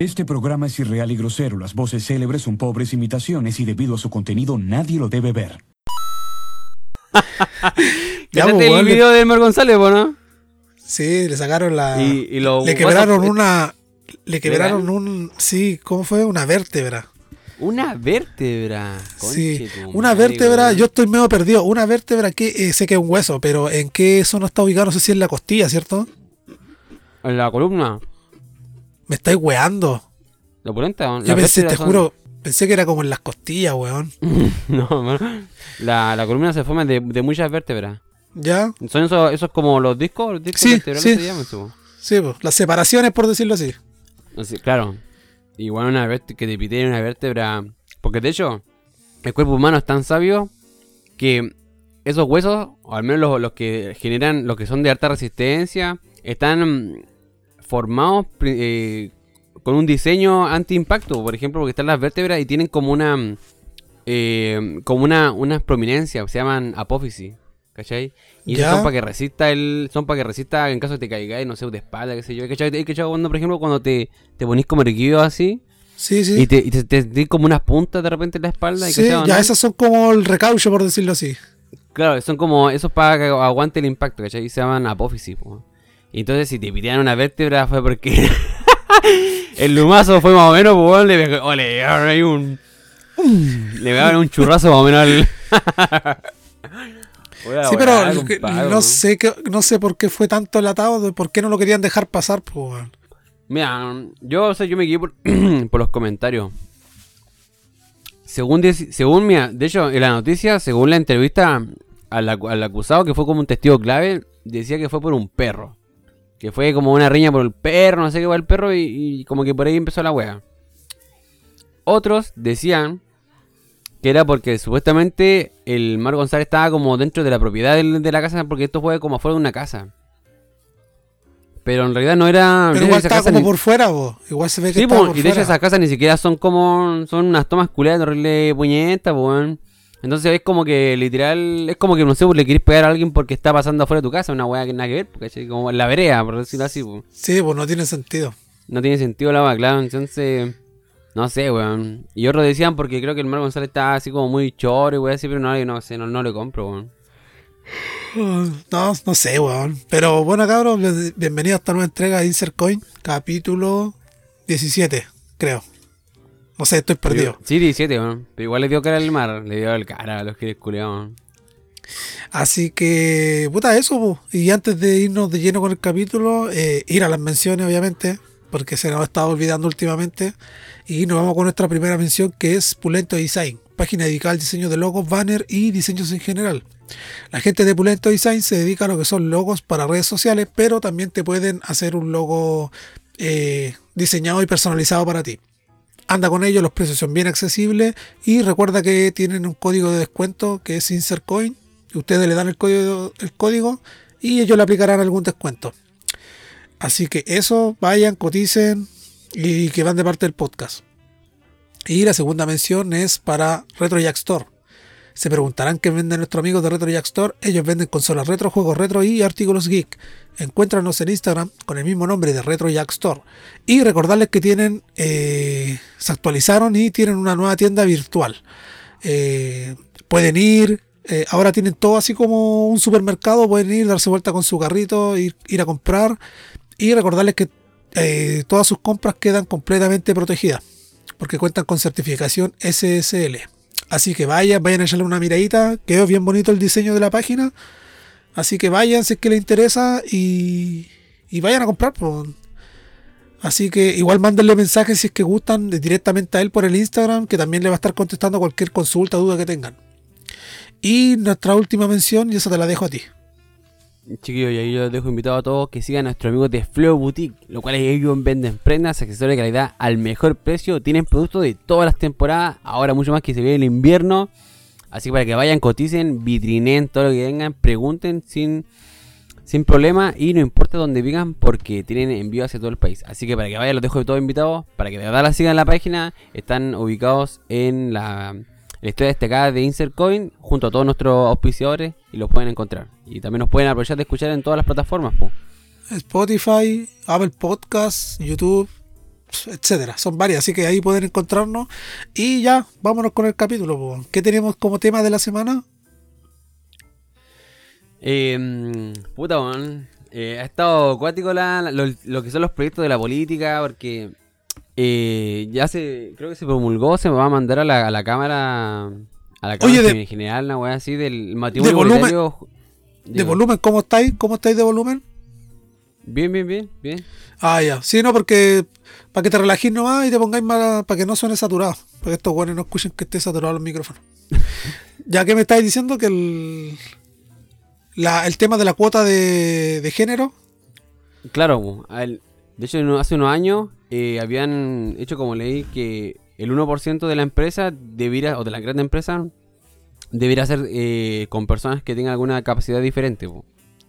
Este programa es irreal y grosero. Las voces célebres son pobres imitaciones y debido a su contenido nadie lo debe ver. Ya, ¿Viste pues, el le- video de Mar González, no? Sí, le sacaron la. Y- le quebraron una. Le quebraron un. Sí, ¿cómo fue? Una vértebra. Una vértebra. Sí, Conche una madre, vértebra, yo estoy medio perdido. Una vértebra que eh, sé que es un hueso, pero ¿en qué zona está ubicado? No sé si en la costilla, ¿cierto? En la columna. Me estáis weando. ¿La opulenta? Yo pensé, te juro, pensé que era como en las costillas, weón. no, mano. La, la columna se forma de, de muchas vértebras. ¿Ya? ¿Son esos, esos como los discos? Los discos Sí, sí. se llaman. Sí, pues, las separaciones, por decirlo así. Así, claro. Igual una vértebra, que te piteen una vértebra. Porque de hecho, el cuerpo humano es tan sabio que esos huesos, o al menos los, los que generan, los que son de alta resistencia, están formados eh, con un diseño anti-impacto. Por ejemplo, porque están las vértebras y tienen como una. mm, eh, como una, unas prominencias, se llaman apófisis. ¿Cachai? Y Ya. son para que resista el. Son para que resista en caso de que te caigas, no sé, de espalda, qué sé yo. ¿Cachai? ¿Hay cachado cuando, por ejemplo, cuando te, te ponís como erguido así? Sí, sí. Y te, y te, te como unas puntas de repente en la espalda. ¿y sí, ya no? esas son como el recaucho, por decirlo así. Claro, son como. Esos para que aguante el impacto, ¿cachai? Y se llaman apófisis, po. Y entonces, si te pitean una vértebra fue porque. el lumazo fue más o menos, pues, le oh, le pegaron ahí un. Le pegaron un churrazo más o menos al. Sí, pero que- no sé qué, no sé por qué fue tanto el atado, de por qué no lo querían dejar pasar, pues. Mira, yo, o sea, yo me guié por, por los comentarios. Según, según mira, de hecho, en la noticia, según la entrevista al, al acusado, que fue como un testigo clave, decía que fue por un perro. Que fue como una riña por el perro, no sé qué fue el perro, y, y como que por ahí empezó la wea. Otros decían que era porque supuestamente el Mar González estaba como dentro de la propiedad del- de la casa, porque esto fue como afuera de una casa. Pero en realidad no era. Pero de igual estaba como ni- por fuera, vos. Igual se ve que Sí, estaba po, por y de hecho esas casas ni siquiera son como. Son unas tomas culeadas de horrible puñeta, po, weón. Entonces es como que literal. Es como que no sé, pues, le querés pegar a alguien porque está pasando afuera de tu casa, una weá que nada que ver, porque como en la vereda, por decirlo así, po. Sí, pues no tiene sentido. No tiene sentido la weá, claro. Entonces. No sé, weón. Y otros decían porque creo que el Mar González está así como muy choro y weón, así, pero no, no sé, no, no le compro, weón. No, no sé, weón. Pero bueno, cabros, bien- bienvenido a esta nueva entrega de Insert Coin, capítulo 17, creo. No sé, estoy perdido. Sí, 17, weón. Pero igual le dio cara al mar, le dio el cara a los que culeaban. Así que, puta, eso, po. Y antes de irnos de lleno con el capítulo, eh, ir a las menciones, obviamente, porque se nos ha estado olvidando últimamente. Y nos vamos con nuestra primera mención, que es Pulento Design, página dedicada al diseño de logos, banner y diseños en general. La gente de Pulento Design se dedica a lo que son logos para redes sociales, pero también te pueden hacer un logo eh, diseñado y personalizado para ti. Anda con ellos, los precios son bien accesibles y recuerda que tienen un código de descuento que es InsertCoin. y Ustedes le dan el código, el código y ellos le aplicarán algún descuento. Así que eso, vayan, coticen y que van de parte del podcast. Y la segunda mención es para Retro Jack Store. Se preguntarán qué venden nuestros amigos de Retro Jack Store. Ellos venden consolas retro, juegos retro y artículos geek. Encuéntranos en Instagram con el mismo nombre de Retro Jack Store. Y recordarles que tienen, eh, se actualizaron y tienen una nueva tienda virtual. Eh, pueden ir, eh, ahora tienen todo así como un supermercado, pueden ir, darse vuelta con su carrito, ir, a comprar. Y recordarles que todas sus compras quedan completamente protegidas. Porque cuentan con certificación SSL. Así que vayan, vayan a echarle una miradita. Quedó bien bonito el diseño de la página. Así que vayan si es que les interesa y, y vayan a comprar. Así que igual mándenle mensajes si es que gustan directamente a él por el Instagram, que también le va a estar contestando cualquier consulta duda que tengan. Y nuestra última mención, y esa te la dejo a ti. Chiquillos, y ahí yo les dejo invitado a todos que sigan a nuestros amigos de Flow Boutique, lo cual ellos venden prendas, accesorios de calidad al mejor precio. Tienen productos de todas las temporadas, ahora mucho más que se viene el invierno. Así que para que vayan, coticen, vitrinen todo lo que tengan, pregunten sin, sin problema y no importa dónde vivan porque tienen envío hacia todo el país. Así que para que vayan, los dejo de todos invitados. Para que de verdad la sigan en la página, están ubicados en la, la historia destacada de Insert Coin junto a todos nuestros auspiciadores y los pueden encontrar. Y también nos pueden aprovechar de escuchar en todas las plataformas. po. Spotify, Apple Podcasts, YouTube, etcétera. Son varias, así que ahí pueden encontrarnos. Y ya, vámonos con el capítulo. po. ¿Qué tenemos como tema de la semana? Eh, puta. Eh, ha estado acuático la, lo, lo que son los proyectos de la política, porque eh, ya se, creo que se promulgó, se me va a mandar a la, a la Cámara, a la Cámara Oye, de- en general, una weá así, del matrimonio volumen- igualitario. De volumen, ¿cómo estáis? ¿Cómo estáis de volumen? Bien, bien, bien, bien. Ah, ya. Sí, no, porque para que te relajes nomás y te pongáis más, para que no suene saturado. Para que estos buenos no escuchen que esté saturado el micrófono. ya que me estáis diciendo que el, la- el tema de la cuota de, de género, Claro, al- de hecho hace unos años eh, habían hecho como ley que el 1% de la empresa debiera, o de la gran empresa, debiera ser eh, con personas que tengan alguna capacidad diferente. po.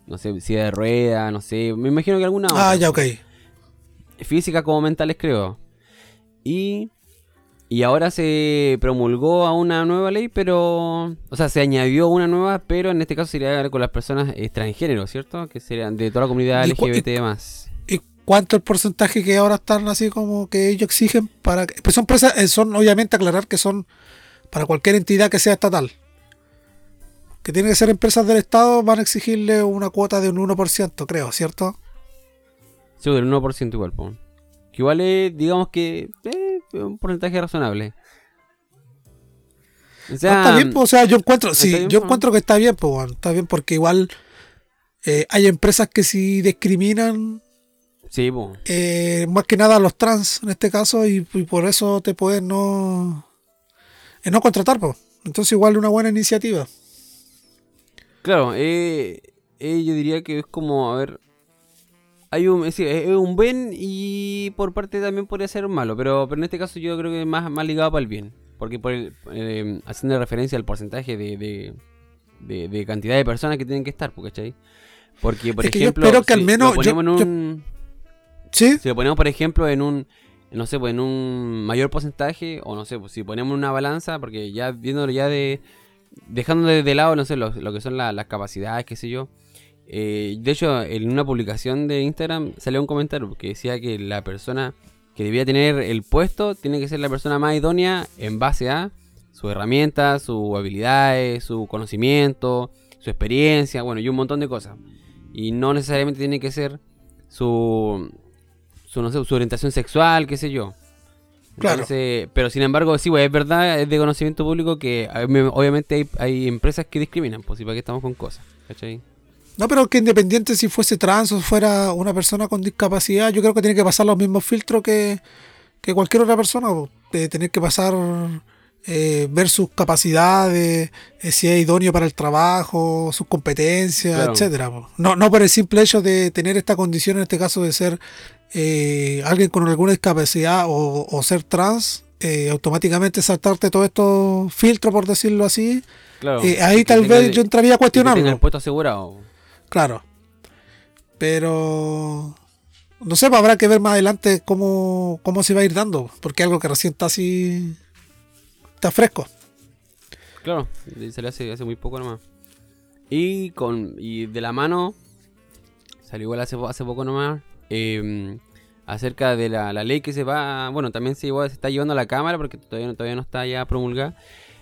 No sé, silla de rueda, no sé, me imagino que alguna ah, otra, ya, po. ok. física como mentales creo. Y, y ahora se promulgó a una nueva ley, pero... O sea, se añadió una nueva, pero en este caso sería con las personas extranjeros, ¿cierto? Que serían de toda la comunidad ¿Y cu- y- LGBT más. ¿Y cuánto el porcentaje que ahora están así como que ellos exigen para que... Pues son, empresas- eh, son obviamente aclarar que son para cualquier entidad que sea estatal. Que tienen que ser empresas del Estado, van a exigirle una cuota de un 1%, creo, ¿cierto? Sí, del 1% igual, po. Que igual es, digamos que, eh, un porcentaje razonable. O No, sea, está bien, o sea, yo encuentro, sí, bien, yo encuentro que está bien, pues, bueno, está bien porque igual eh, hay empresas que si discriminan sí, po. eh, más que nada a los trans en este caso y, y por eso te pueden no eh, no contratar, pues. Entonces igual una buena iniciativa. Claro, eh, eh, yo diría que es como, a ver, hay un, es, decir, es un buen y por parte también podría ser un malo, pero, pero en este caso yo creo que es más, más ligado para el bien, porque por el, eh, haciendo referencia al porcentaje de, de, de- de cantidad de personas que tienen que estar, ¿cachai? Porque, por Es que yo ejemplo, espero que al menos yo- yo- un... ¿Sí? Si lo ponemos, por ejemplo, en un, no sé, pues en un mayor porcentaje, o no sé, pues si ponemos una balanza, porque ya viéndolo ya de, dejando de, lado, no sé, lo, que son la- las capacidades, qué sé yo. eh, de hecho, en una publicación de Instagram salió un comentario que decía que la persona que debía tener el puesto tiene que ser la persona más idónea en base a sus herramientas, sus habilidades, su conocimiento, su experiencia, bueno, y un montón de cosas. Y no necesariamente tiene que ser su, su, no sé, su orientación sexual, qué sé yo. Claro. Entonces, pero sin embargo, sí, pues, es verdad, es de conocimiento público que me- obviamente hay, hay empresas que discriminan, pues, y para qué estamos con cosas, ¿cachai? No, pero que independiente si fuese trans o fuera una persona con discapacidad, yo creo que tiene que pasar los mismos filtros que, que cualquier otra persona. po. De tener que pasar, eh, ver sus capacidades, eh, si es idóneo para el trabajo, sus competencias, Claro. etcétera. po. No, no por el simple hecho de tener esta condición, en este caso de ser eh, alguien con alguna discapacidad o, o ser trans, eh, automáticamente saltarte todos estos filtros, por decirlo así. Claro. Eh, ahí que tal vez el- yo entraría a que cuestionarlo. el puesto asegurado. Claro. Pero no sé, habrá que ver más adelante cómo, cómo se va a ir dando, porque es algo que recién está así, está fresco. Claro, y salió hace, hace muy poco nomás. Y con y de la mano, salió igual hace, hace poco nomás, eh, acerca de la, la ley que se va, bueno, también se, igual se está llevando a la Cámara, porque todavía, no- todavía no está ya promulgada,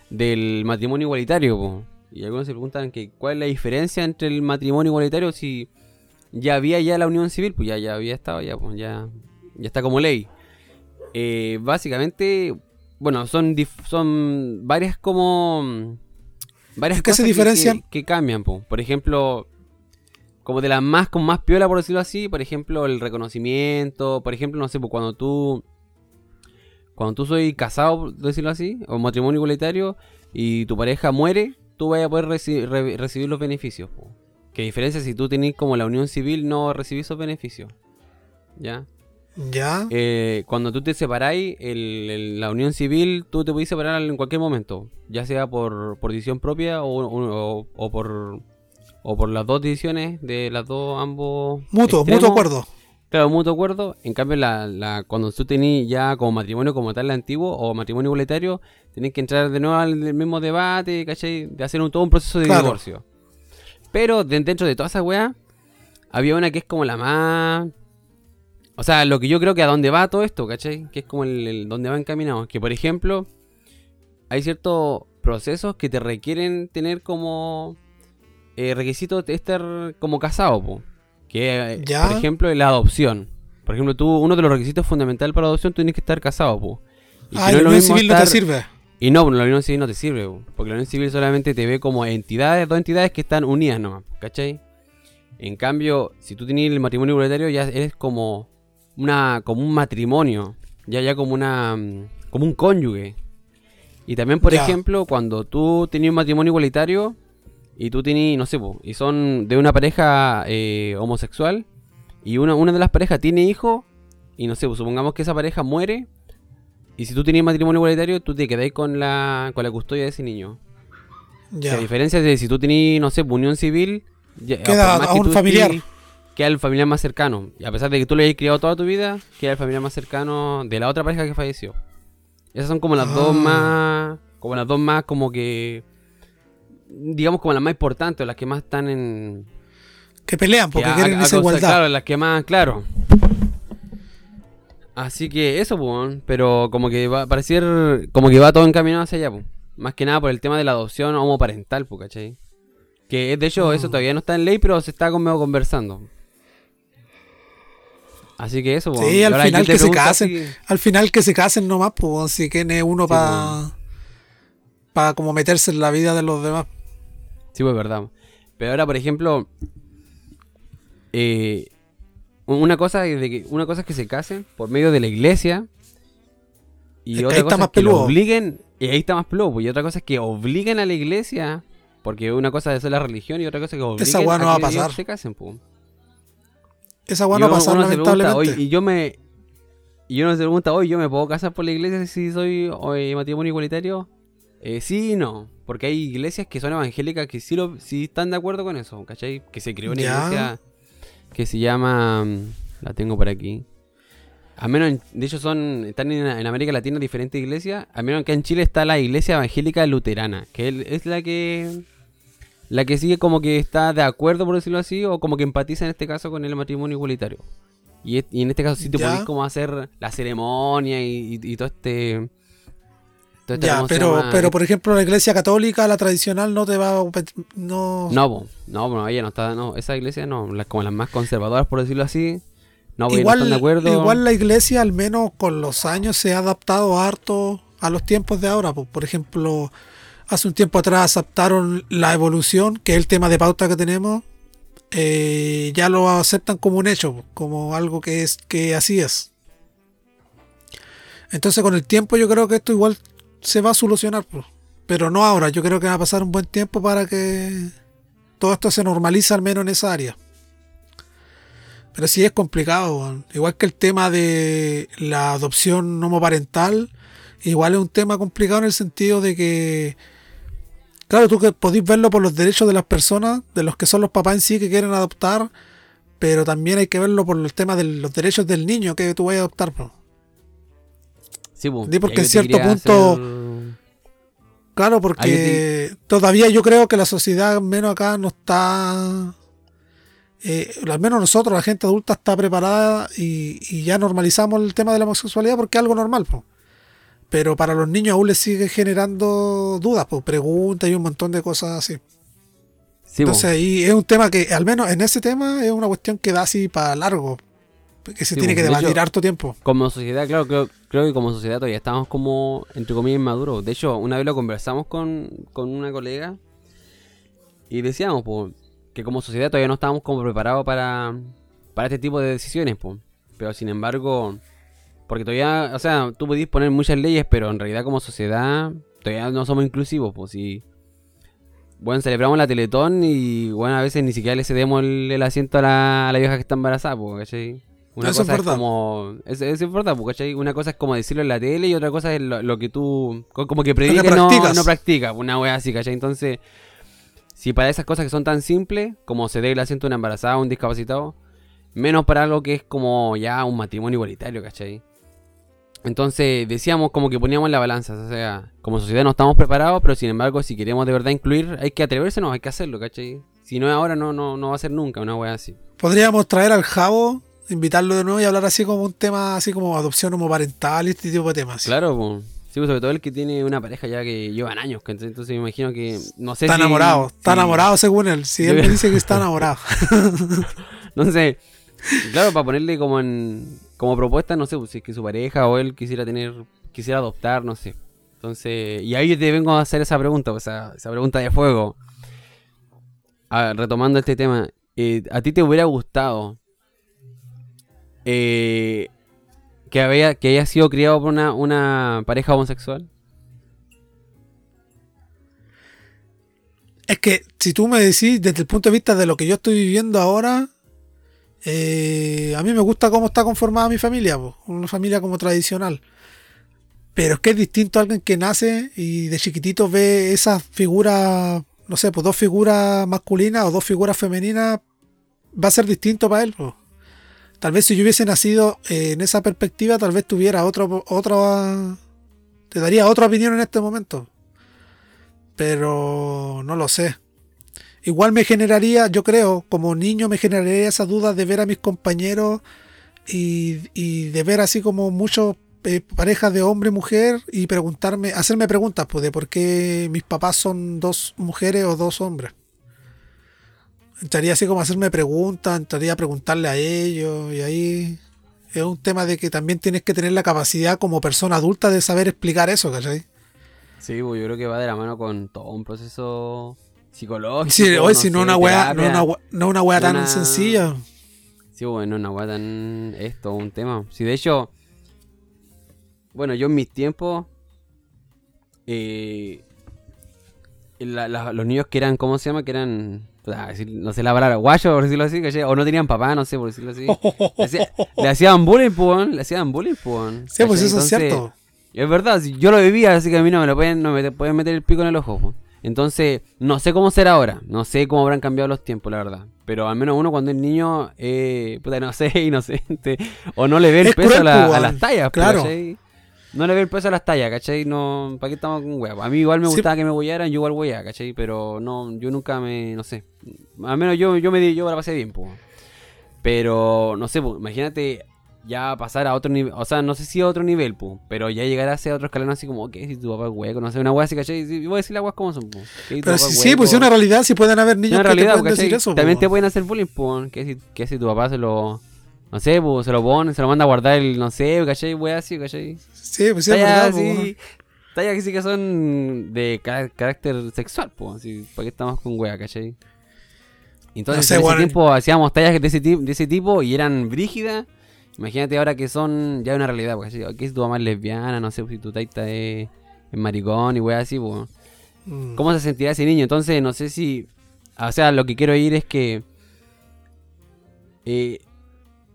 del matrimonio igualitario. po. Y algunos se preguntan que cuál es la diferencia entre el matrimonio igualitario si ya había ya la unión civil, pues ya, ya había estado, ya, pues ya, ya está como ley. Eh, básicamente, bueno, son, son varias como... mm, Varias ¿En qué se cosas que- diferencian? Que, que cambian, po. por ejemplo, como de las más con más piola, por decirlo así, por ejemplo, el reconocimiento, por ejemplo, no sé, pues cuando tú cuando tú soy casado, por decirlo así, o matrimonio igualitario y tu pareja muere, tú vas a poder reci- re- recibir los beneficios. po. Que diferencia si tú tenés como la unión civil no recibís esos beneficios. ¿Ya? Ya. Eh, cuando tú te separáis, el- el- la unión civil, tú te puedes separar en cualquier momento, ya sea por, por decisión propia o, o- o por o por las dos decisiones de las dos ambos mutuo, extremos. mutuo acuerdo. Claro, mutuo acuerdo. En cambio, la, la, cuando tú tenés ya como matrimonio como tal antiguo o matrimonio igualitario, tenés que entrar de nuevo al mismo debate, ¿cachai? De hacer un, todo un proceso de Claro. divorcio. Pero de- dentro de toda esa weá, había una que es como la más O sea, lo que yo creo que a dónde va todo esto, ¿cachai? Que es como el, el donde va encaminado. Que por ejemplo, hay ciertos procesos que te requieren tener como eh, requisito de estar como casado, po. Que, eh, Ya. por ejemplo, la adopción. Por ejemplo, tú, uno de los requisitos fundamentales para la adopción, tú tienes que estar casado, po. Y si Ah, no lo unión civil no te sirve. Y no, la unión civil no te sirve, po, porque la unión civil solamente te ve como entidades, dos entidades que están unidas nomás, ¿cachai? En cambio, si tú tienes el matrimonio igualitario, ya eres como una como un matrimonio, ya ya como una mm, como un cónyuge. Y también, por Ya. ejemplo, cuando tú tenías un matrimonio igualitario y tú tenías, no sé, po, y son de una pareja eh, homosexual y una, una de las parejas tiene hijo y no sé, supongamos que esa pareja muere y si tú tenías matrimonio igualitario, tú te quedáis con la, con la custodia de ese niño. Ya. A diferencia de si tú tenías, no sé, unión civil, ya- Queda a que un familiar. Queda el familiar más cercano. Y a pesar de que tú lo hayas criado toda tu vida, queda el familiar más cercano de la otra pareja que falleció. Esas son como las dos Ah. más. Como las dos más como que. Digamos como las más importantes, las que más están en. Que pelean porque que quieren a- a esa igualdad. Claro, las que más, claro. Así que eso, pues, pero como que va a parecer, como que va todo encaminado hacia allá, pues. Más que nada por el tema de la adopción homoparental, pues, ¿cachai? Que es- de hecho eso Mm. todavía no está en ley, pero se está como conversando. Así que eso, pues. Sí, al final que se casen. Al final que se casen nomás, pues si tiene uno Sí, para para como meterse en la vida de los demás. Sí, pues verdad. Pero ahora, por ejemplo, eh, una cosa es de que una cosa es que se casen por medio de la iglesia y Es otra cosa es que lo obliguen y ahí está más peludo, pues, y otra cosa es que obliguen a la iglesia porque una cosa es la religión y otra cosa es que obliguen Esa weá no a va a pasar. se casen, pues. Esa weá no va a pasar uno se pregunta, lamentablemente. "Oye, y yo me y uno se pregunta, hoy yo me puedo casar por la iglesia si soy oye, matrimonio igualitario? Eh, sí y no, porque hay iglesias que son evangélicas que sí, lo, sí están de acuerdo con eso, ¿cachai? Que se creó una Ya. iglesia que se llama, mm, la tengo por aquí, al menos, en- de hecho son, están en, en América Latina diferentes iglesias, al menos que en Chile está la iglesia evangélica luterana, que es la que la que sigue como que está de acuerdo, por decirlo así, o como que empatiza en este caso con el matrimonio igualitario. Y, en este caso sí te Ya. podés como hacer la ceremonia y, y- y todo este... Ya, ¿cómo se pero, llama? pero por ejemplo la iglesia católica, la tradicional, no te va a... No, No, no, no, ella no está, no, esa iglesia no, como las más conservadoras, por decirlo así, no, porque no igual, están de acuerdo. igual la iglesia al menos con los años se ha adaptado harto a los tiempos de ahora. po. Por ejemplo, hace un tiempo atrás aceptaron la evolución, que es el tema de pauta que tenemos. eh, ya lo aceptan como un hecho, como algo que es que así es. Entonces con el tiempo yo creo que esto igual se va a solucionar, pero no ahora. Yo creo que va a pasar un buen tiempo para que todo esto se normalice al menos en esa área. Pero sí es complicado, igual que el tema de la adopción homoparental, igual es un tema complicado en el sentido de que, claro, tú que podéis verlo por los derechos de las personas, de los que son los papás en sí que quieren adoptar, pero también hay que verlo por el tema de los derechos del niño que tú vayas a adoptar. Sí, po, Sí, porque en cierto punto- hacer- Claro, porque todavía yo creo que la sociedad, al menos acá, no está. eh, al menos nosotros, la gente adulta, está preparada y, y ya normalizamos el tema de la homosexualidad porque es algo normal. po. Pero para los niños aún les sigue generando dudas, pues preguntas y un montón de cosas así. Sí, po. Entonces ahí es un tema que, al menos en ese tema, es una cuestión que da así para largo. Que se Sí, tiene pues, que de debatir hecho- harto tiempo. Como sociedad, claro, creo, creo que como sociedad todavía estamos como, entre comillas, inmaduros. De hecho, una vez lo conversamos con, con una colega y decíamos pues, que como sociedad todavía no estábamos como preparados para, para este tipo de decisiones. pues. Pero sin embargo, porque todavía, o sea, tú podés poner muchas leyes, pero en realidad como sociedad todavía no somos inclusivos. Pues si, bueno, celebramos la Teletón y bueno, a veces ni siquiera le cedemos el, el asiento a la, a la vieja que está embarazada, pues, ¿cachai? Una Eso es cosa es, verdad. como. Es, es, es ¿cachai? Una cosa es como decirlo en la tele y otra cosa es lo, lo que tú. co- Como que predicas no, no practicas. Una wea así, ¿cachai? Entonces, si para esas cosas que son tan simples, como se dé el asiento a una embarazada o un discapacitado, menos para algo que es como ya un matrimonio igualitario, ¿cachai? Entonces decíamos como que poníamos la balanza, o sea, como sociedad no estamos preparados, pero sin embargo si queremos de verdad incluir, hay que atreverse, no, hay que hacerlo, ¿cachai? Si no es ahora, no, no, no va a ser nunca una wea así. Podríamos traer al Javo invitarlo de nuevo y hablar así como un tema, así como adopción homoparental y este tipo de temas. Claro, pues. Sí, sobre todo el que tiene una pareja ya que llevan años, que entonces, me imagino que, no sé Está si- enamorado, está si- enamorado según él. Si él me dice que está enamorado. No sé. Claro, para ponerle como en como propuesta, no sé, pues, si es que su pareja o él quisiera tener, quisiera adoptar, no sé. Entonces, y ahí te vengo a hacer esa pregunta, pues, esa, esa pregunta de fuego. A ver, retomando este tema, eh, ¿a ti te hubiera gustado eh, que, había, que haya sido criado por una, pareja homosexual? Es que si tú me decís desde el punto de vista de lo que yo estoy viviendo ahora, eh, a mí me gusta cómo está conformada mi familia, una familia como tradicional. Pero es que es distinto a alguien que nace y de chiquitito ve esas figuras, no sé, pues dos figuras masculinas o dos figuras femeninas, va a ser distinto para él. po. Tal vez si yo hubiese nacido eh, en esa perspectiva, tal vez tuviera otro, otra, te daría otra opinión en este momento pero no lo sé. Igual me generaría, yo creo, como niño me generaría esa duda de ver a mis compañeros y, y de ver así como muchos eh, parejas de hombre y mujer y preguntarme, hacerme preguntas pues, de por qué mis papás son dos mujeres o dos hombres. Entraría así como a hacerme preguntas, entraría a preguntarle a ellos y ahí es un tema de que también tienes que tener la capacidad como persona adulta de saber explicar eso, ¿cachai? Sí, pues, yo creo que va de la mano con todo un proceso psicológico. Sí, hoy si sé, no una weá, no una, we- no una weá tan una- sencilla. Sí, bueno, una weá tan. Es todo un tema. Sí, de hecho. Bueno, yo en mis tiempos. Eh, la- la- los niños que eran, ¿cómo se llama? Que eran. Puta, decir- no sé la palabra, guayos, por decirlo así. O no tenían papá, no sé, por decirlo así. Le, hacía- le hacían bullying, pues, weón, le hacían bullying, pues. Sí, pues eso es cierto. Es verdad, yo lo vivía, así que a mí no me lo pueden, no me pueden meter el pico en el ojo. po. Entonces, no sé cómo será ahora, no sé cómo habrán cambiado los tiempos, la verdad. Pero al menos uno cuando es niño, eh, puta, no sé, inocente, o no le ve el Es peso cruel, a, la- a las tallas, po, Claro. ¿cachai? No le ve el peso a las tallas, ¿cachai? No, ¿para qué estamos con huevo? A mí igual me Sí. gustaba que me huellaran, yo igual hueá, ¿cachai? Pero no, yo nunca me, no sé. Al menos yo, yo me di, yo la pasé bien, pues. Pero, no sé, po, imagínate ya pasar a otro nivel, o sea, no sé si a otro nivel, pu, pero ya llegar a ese otro escalón así como, ¿qué? Si tu papá es hueco, no sé, una hueá así, ¿cachai? Sí, voy a decir las hueas como son, pu. ¿Qué? Si Pero papá sí, es pues es una realidad, si pueden haber Es niños que te realidad, pueden decir eso. También po. te pueden hacer bullying, pu, que si, que si tu papá se lo, no sé, pu, se lo pone, se lo manda a guardar el, no sé, ¿cachai? Hueá así, ¿cachai? Sí, pues sí, es Tallas verdad. po, así, tallas que sí que son de ca- carácter sexual, pues, así, ¿para qué estamos con wea, cachai? Entonces, No sé, en ese bueno. tiempo hacíamos tallas de ese, tipo, de ese tipo y eran brígidas. Imagínate ahora que son ya una realidad, porque ¿qué si tu mamá es lesbiana? No sé, si tu taita es, es maricón y wea así, pues. Mm. ¿Cómo se sentirá ese niño? Entonces, no sé si. O sea, lo que quiero ir es que. eh,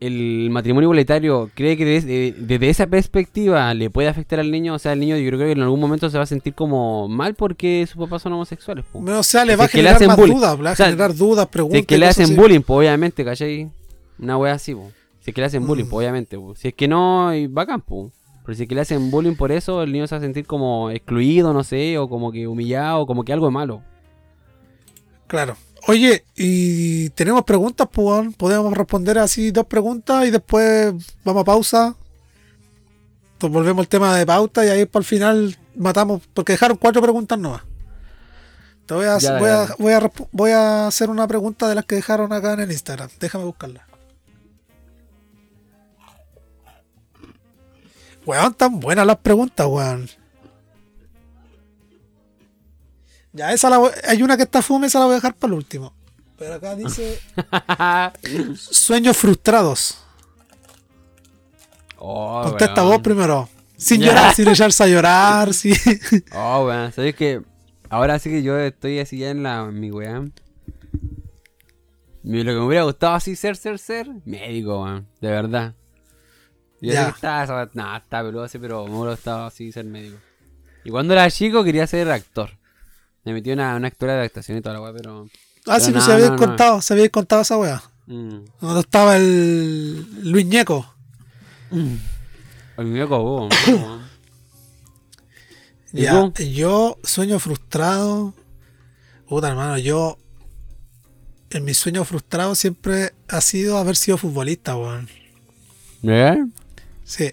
el matrimonio igualitario cree que desde, desde esa perspectiva le puede afectar al niño. O sea, el niño yo creo que en algún momento se va a sentir como mal porque sus papás son homosexuales. po. O sea, le Si va a le generar más dudas, le va a O sea, generar dudas, Si preguntas. es que le hacen bullying, pues obviamente, ¿cachai? Una wea así, po. Si es que le hacen bullying, Mm. pues obviamente. po. Si es que no, y bacán. Pero si es que le hacen bullying por eso, el niño se va a sentir como excluido, no sé, o como que humillado, como que algo es malo. Claro. Oye, y tenemos preguntas, pues, podemos responder así dos preguntas y después vamos a pausa. Entonces volvemos al tema de pauta y ahí para el final matamos, porque dejaron cuatro preguntas nuevas. Te voy a, Ya, voy, a, voy a hacer una pregunta de las que dejaron acá en el Instagram. Déjame buscarla. Weón, tan buenas las preguntas, weón. Ya, esa la voy- hay una que está fome, esa la voy a dejar para el último. Pero acá dice sueños frustrados. Oh, Contesta vos primero. Sin llorar, sin echarse a llorar, sí. Oh, weón, sabes que ahora sí que yo estoy así ya en la en mi weá. Lo que me hubiera gustado así ser, ser, ser, médico, weón, de verdad. Yo Ya. sé que nah, está peludo así, pero me hubiera gustado así ser médico. Y cuando era chico quería ser actor. Me metí una, una actora de actuación y toda la weá, pero. Ah, sí, Pero pues no, se había no, no. contado, se había contado esa wea. Mm. Cuando estaba el Luis Ñeco. El muñeco, vos, weón. ¿Y Ya, tú? yo, sueño frustrado. Puta hermano, yo. En mi sueño frustrado siempre ha sido haber sido futbolista, weón. ¿Eh? Sí.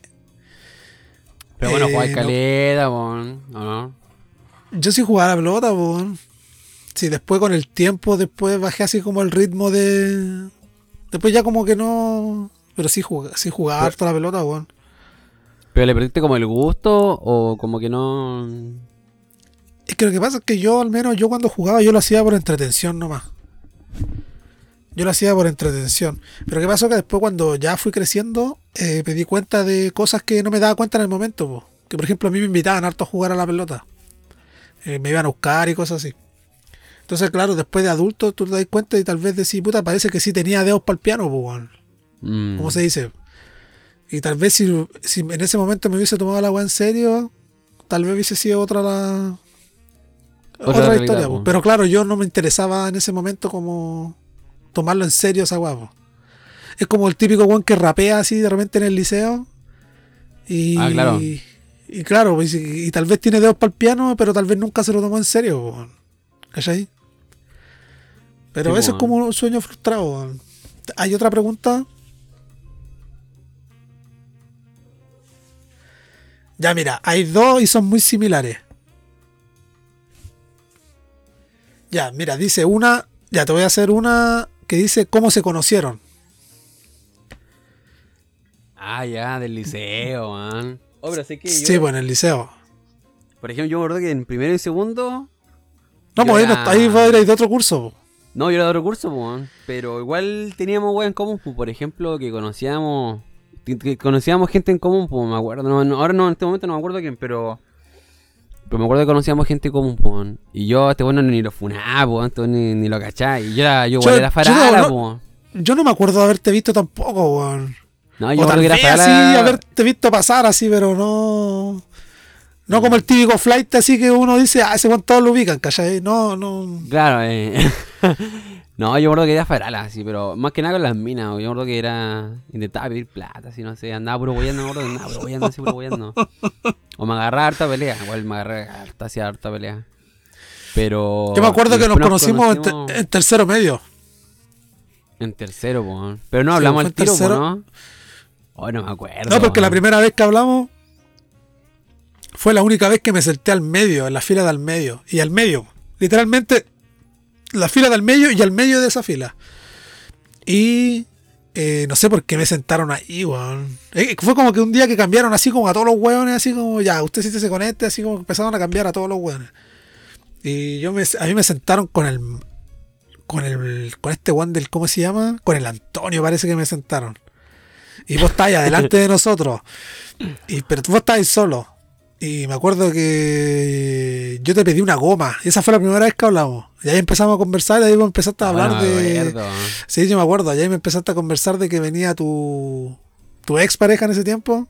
Pero bueno, Eh, no. caleta, weón. ¿o no? Yo sí jugaba a la pelota, pues. Sí, después con el tiempo, después bajé así como el ritmo de. Después ya como que no. Pero sí jugaba, sí jugaba harto la pelota, weón. ¿Pero le perdiste como el gusto o como que no...? Es que lo que pasa es que yo, al menos, yo cuando jugaba, yo lo hacía por entretención nomás. Yo lo hacía por entretención. Pero ¿qué pasó? Que después cuando ya fui creciendo, eh, me di cuenta de cosas que no me daba cuenta en el momento. po. Que por ejemplo a mí me invitaban harto a jugar a la pelota. Eh, me iban a buscar y cosas así. Entonces, claro, después de adulto tú te das cuenta y tal vez decís, puta, parece que sí tenía dedos para el piano, weón. Mm. ¿Cómo se dice? Y tal vez si, si en ese momento me hubiese tomado la weá en serio, tal vez hubiese sido otra la. Otra Otra, realidad, historia, po. pero claro, yo no me interesaba en ese momento como tomarlo en serio esa weá. po. Es como el típico weón que rapea así de repente en el liceo. Y, Ah, claro. y, claro, pues, y, y tal vez tiene dedos para el piano, pero tal vez nunca se lo tomó en serio. ¿Cachai? Pero Sí, eso es como un sueño frustrado. ¿Hay otra pregunta? Ya mira, hay dos y son muy similares. Ya, mira, dice una, ya te voy a hacer una que dice cómo se conocieron. Ah, ya, del liceo, man. Oh, pero sé que yo... Sí, pues en el liceo. Por ejemplo, yo me acuerdo que en primero y segundo... No, Yo pues ahí, era- ahí va a ir de otro curso. po. No, yo era de otro curso, po. Pero igual teníamos weas en común, po. por ejemplo, que conocíamos... Que conocíamos gente en común, pues me acuerdo. No, no, ahora no, en este momento no me acuerdo quién, pero... Pero me acuerdo que conocíamos gente en común, man. Y yo este bueno ni lo funaba, weón ni, ni lo cachaba. Y yo era, yo igual Yo- era yo farala, no- po. Yo no me acuerdo de haberte visto tampoco, weón. No, yo O tal acuerdo que era vez así, haberte visto pasar así, pero no. No como el típico flight así que uno dice, ah, ese weón todos lo ubican, ¿cachai? No, no. Claro, eh. no, yo me acuerdo que era farala, así, pero más que nada con las minas, yo me acuerdo que era. Intentaba pedir plata, así, no sé, andaba puro boyando, me acuerdo andaba puro boyando, así, puro boyando. O me agarraba harta pelea, igual me agarré harta, hacía harta pelea. Pero. Yo me acuerdo que nos conocimos, en te- En, tercero medio. en tercero, po. Pero no Sí, hablamos fue al po, tercero. ¿no? Oh, no me acuerdo. No, porque la primera vez que hablamos fue la única vez que me senté al medio, en la fila del medio. Y al medio, literalmente, la fila del medio y al medio de esa fila. Y eh, no sé por qué me sentaron ahí, weón. Eh, fue como que un día que cambiaron así como a todos los hueones, así como ya, usted sí se conecte, así como empezaron a cambiar a todos los hueones. Y yo me, a mí me sentaron con el. Con el. Con este weón del. ¿Cómo se llama? Con el Antonio, parece que me sentaron. Y vos estáis adelante de nosotros. Y, pero vos estáis solo. Y me acuerdo que yo te pedí una goma. Y esa fue la primera vez que hablamos. Y ahí empezamos a conversar y ahí vos empezaste a Ah, hablar de. acuerdo. Sí, yo me acuerdo. Y ahí me empezaste a conversar de que venía tu. tu ex pareja en ese tiempo.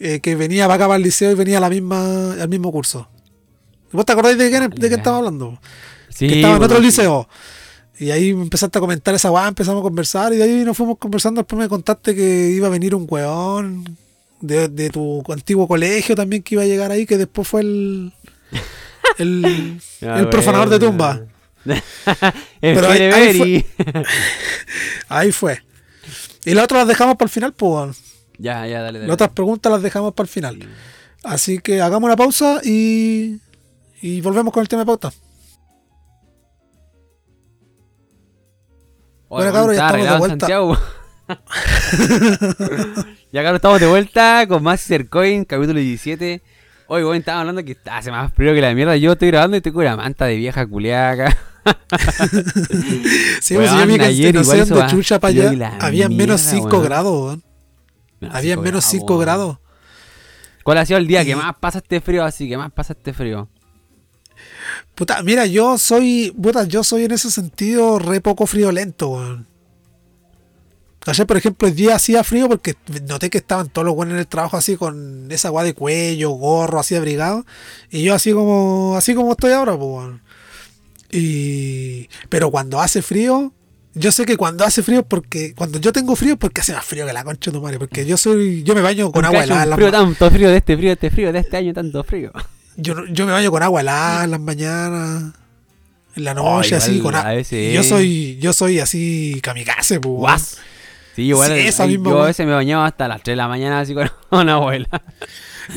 eh, que venía para acá para el liceo y venía a la misma, al mismo curso. ¿Vos te acordáis de quién, de quién Ya. estaba hablando? Sí, que estaba en otro sí. Y ahí empezaste a comentar esa weá, empezamos a conversar y de ahí nos fuimos conversando. Después me contaste que iba a venir un weón de, de tu antiguo colegio también que iba a llegar ahí, que después fue el, el, Ah, el profanador de tumba. Pero ahí- ahí Bereberi. Ahí fue. Y las otras las dejamos para el final, pues. Ya, ya, dale, dale. Las otras preguntas las dejamos para el final. Así que hagamos una pausa y, y volvemos con el tema de pauta. Bueno, cabros, ya estamos de en Santiago. ya, cabros, estamos de vuelta con más Coin, capítulo 17. Hoy, bueno, estaba hablando que hace más frío que la mierda. Yo estoy grabando y estoy con una manta de vieja culiaca. Sí, pues, Weón, yo que ayer igual más chucha para allá. Había menos mierda, 5 weón. grados, weón. Había menos 5 grados. ¿Cuál ha sido el día Y- que más pasa este frío así? que más pasa este frío? Puta, mira, yo soy. Puta, yo soy en ese sentido re poco friolento, weón. Ayer, por ejemplo, el día hacía frío porque noté que estaban todos los buenos en el trabajo así con esa guay de cuello, gorro, así abrigado. Y yo así como, así como estoy ahora, pues, weón. Y. Pero cuando hace frío, yo sé que cuando hace frío porque. Cuando yo tengo frío porque hace más frío que la concha de tu madre. Porque yo soy. Yo me baño con agua helada. frío tanto frío de este frío, de este frío, de este año tanto frío. Yo, no- yo me baño con agua helada en las mañanas. En la noche, igual así, con agua. Yo soy, yo soy así kamikaze, pues. Sí, igual Sí, esa misma yo a veces me bañaba hasta las 3 de la mañana así con una abuela.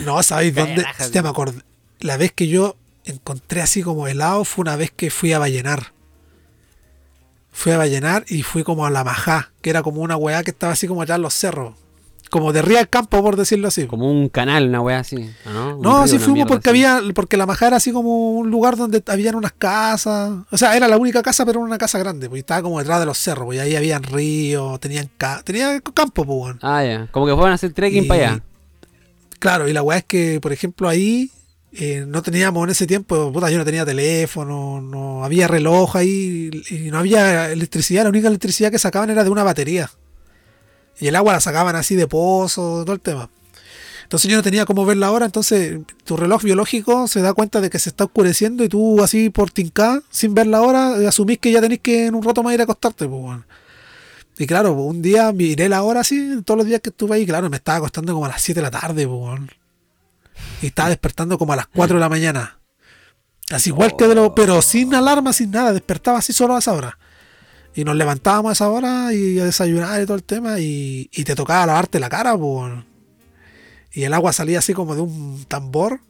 No, ¿sabéis dónde? Me acordé. La vez que yo encontré así como helado fue una vez que fui a Vallenar. Fui a Vallenar y fui como a La Majá, que era como una weá que estaba así como allá en los cerros. Como de ría al campo, por decirlo así. Como un canal, una wea así. ¿o ¿no? No, río, fuimos porque así. había, porque La Majá era así como un lugar donde habían unas casas. O sea, era la única casa, pero era una casa grande, porque estaba como detrás de los cerros, y ahí habían ríos, tenían, ca tenía campo, pues. Ah, ya. Como que fueron a hacer trekking Y- para allá. Claro, y la weá es que, por ejemplo, ahí eh, no teníamos en ese tiempo, puta, yo no tenía teléfono, no había reloj ahí, y no había electricidad, la única electricidad que sacaban era de una batería. Y el agua la sacaban así de pozo, todo el tema. Entonces yo no tenía cómo ver la hora, entonces tu reloj biológico se da cuenta de que se está oscureciendo y tú así por tincar, sin ver la hora, eh, asumís que ya tenés que en un rato más ir a acostarte, pues. Y claro, pues, un día miré la hora así, todos los días que estuve ahí, claro, me estaba acostando como a las 7 de la tarde, pues. Y estaba despertando como a las 4 de la mañana. Así igual que de lo, pero sin alarma, sin nada, despertaba así solo a esa hora. Y nos levantábamos a esa hora y a desayunar y todo el tema, y, y te tocaba lavarte la cara, pues. Y el agua salía así como de un tambor.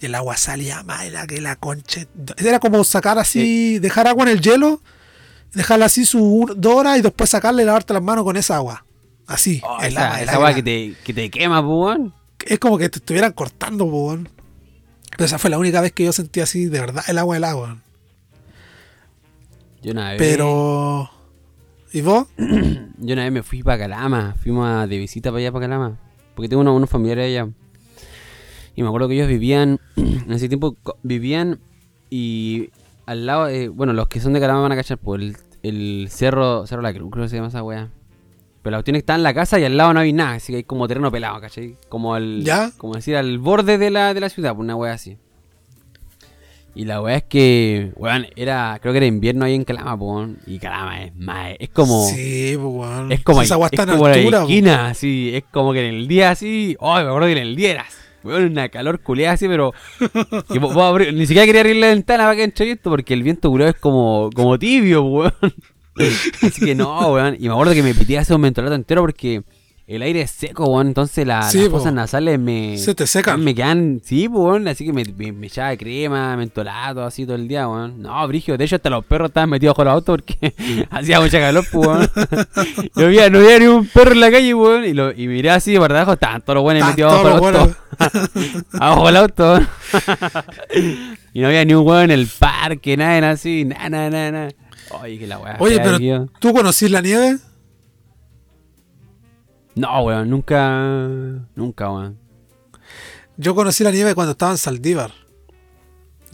Y el agua salía mala que la concha. Era como sacar así, dejar agua en el hielo, dejarla así su dos horas y después sacarle y lavarte las manos con esa agua. Así. Oh, el esa agua, el esa agua. wea que te, que te quema, weón. Es como que te estuvieran cortando, weón. Pero esa fue la única vez que yo sentí así, de verdad, el agua del agua. Yo una vez. Pero. ¿Y vos? Yo una vez me fui para Calama. Fuimos a- de visita para allá, para Calama. Porque tengo unos, unos familiares allá. Y me acuerdo que ellos vivían. En ese tiempo vivían. Y al lado. eh, bueno, los que son de Calama van a cachar por el, el cerro. Cerro La Cruz, creo que se llama esa weá. Pero la cuestión está en la casa y al lado no hay nada. Así que hay como terreno pelado, ¿cachai? Como al. ¿Ya? Como decir, al borde de la, de la ciudad, por una weá así. Y la weá es que, weón, era, creo que era invierno ahí en Calama, weón. Y Calama es más, es como, Sí, weón. es como, Si esa agua es como altura, la po. esquina, así, es como que en el día así, oh, me acuerdo que en el día era, weón, una calor culeada así, pero que abrir- ni siquiera quería abrir la ventana para que entre viento, porque el viento culeado es como, como tibio, weón. Así que no, weón. Y me acuerdo que me pité hace un mentolato entero porque el aire es seco, weón. Entonces la- Sí, las po. fosas nasales me. Se te secan. Me quedan. Sí, weón. Así que me, me, me echaba crema, mentolato, así todo el día, weón. No, brigio. De hecho, hasta los perros estaban metidos bajo el auto porque hacía mucha calor, weón. no, había, no había ni un perro en la calle, weón. Y, lo, y miré así de abajo, estaban todos los weones Estaban metidos todos bajo el los auto. abajo del auto, y no había ni un weón en el parque, nada, nada así, nada, nada, nada. Oye, que la weá. Oye, pero. ¿tú conocís la nieve? No, weón, nunca. Nunca, weón. Yo conocí la nieve cuando estaba en Saldívar.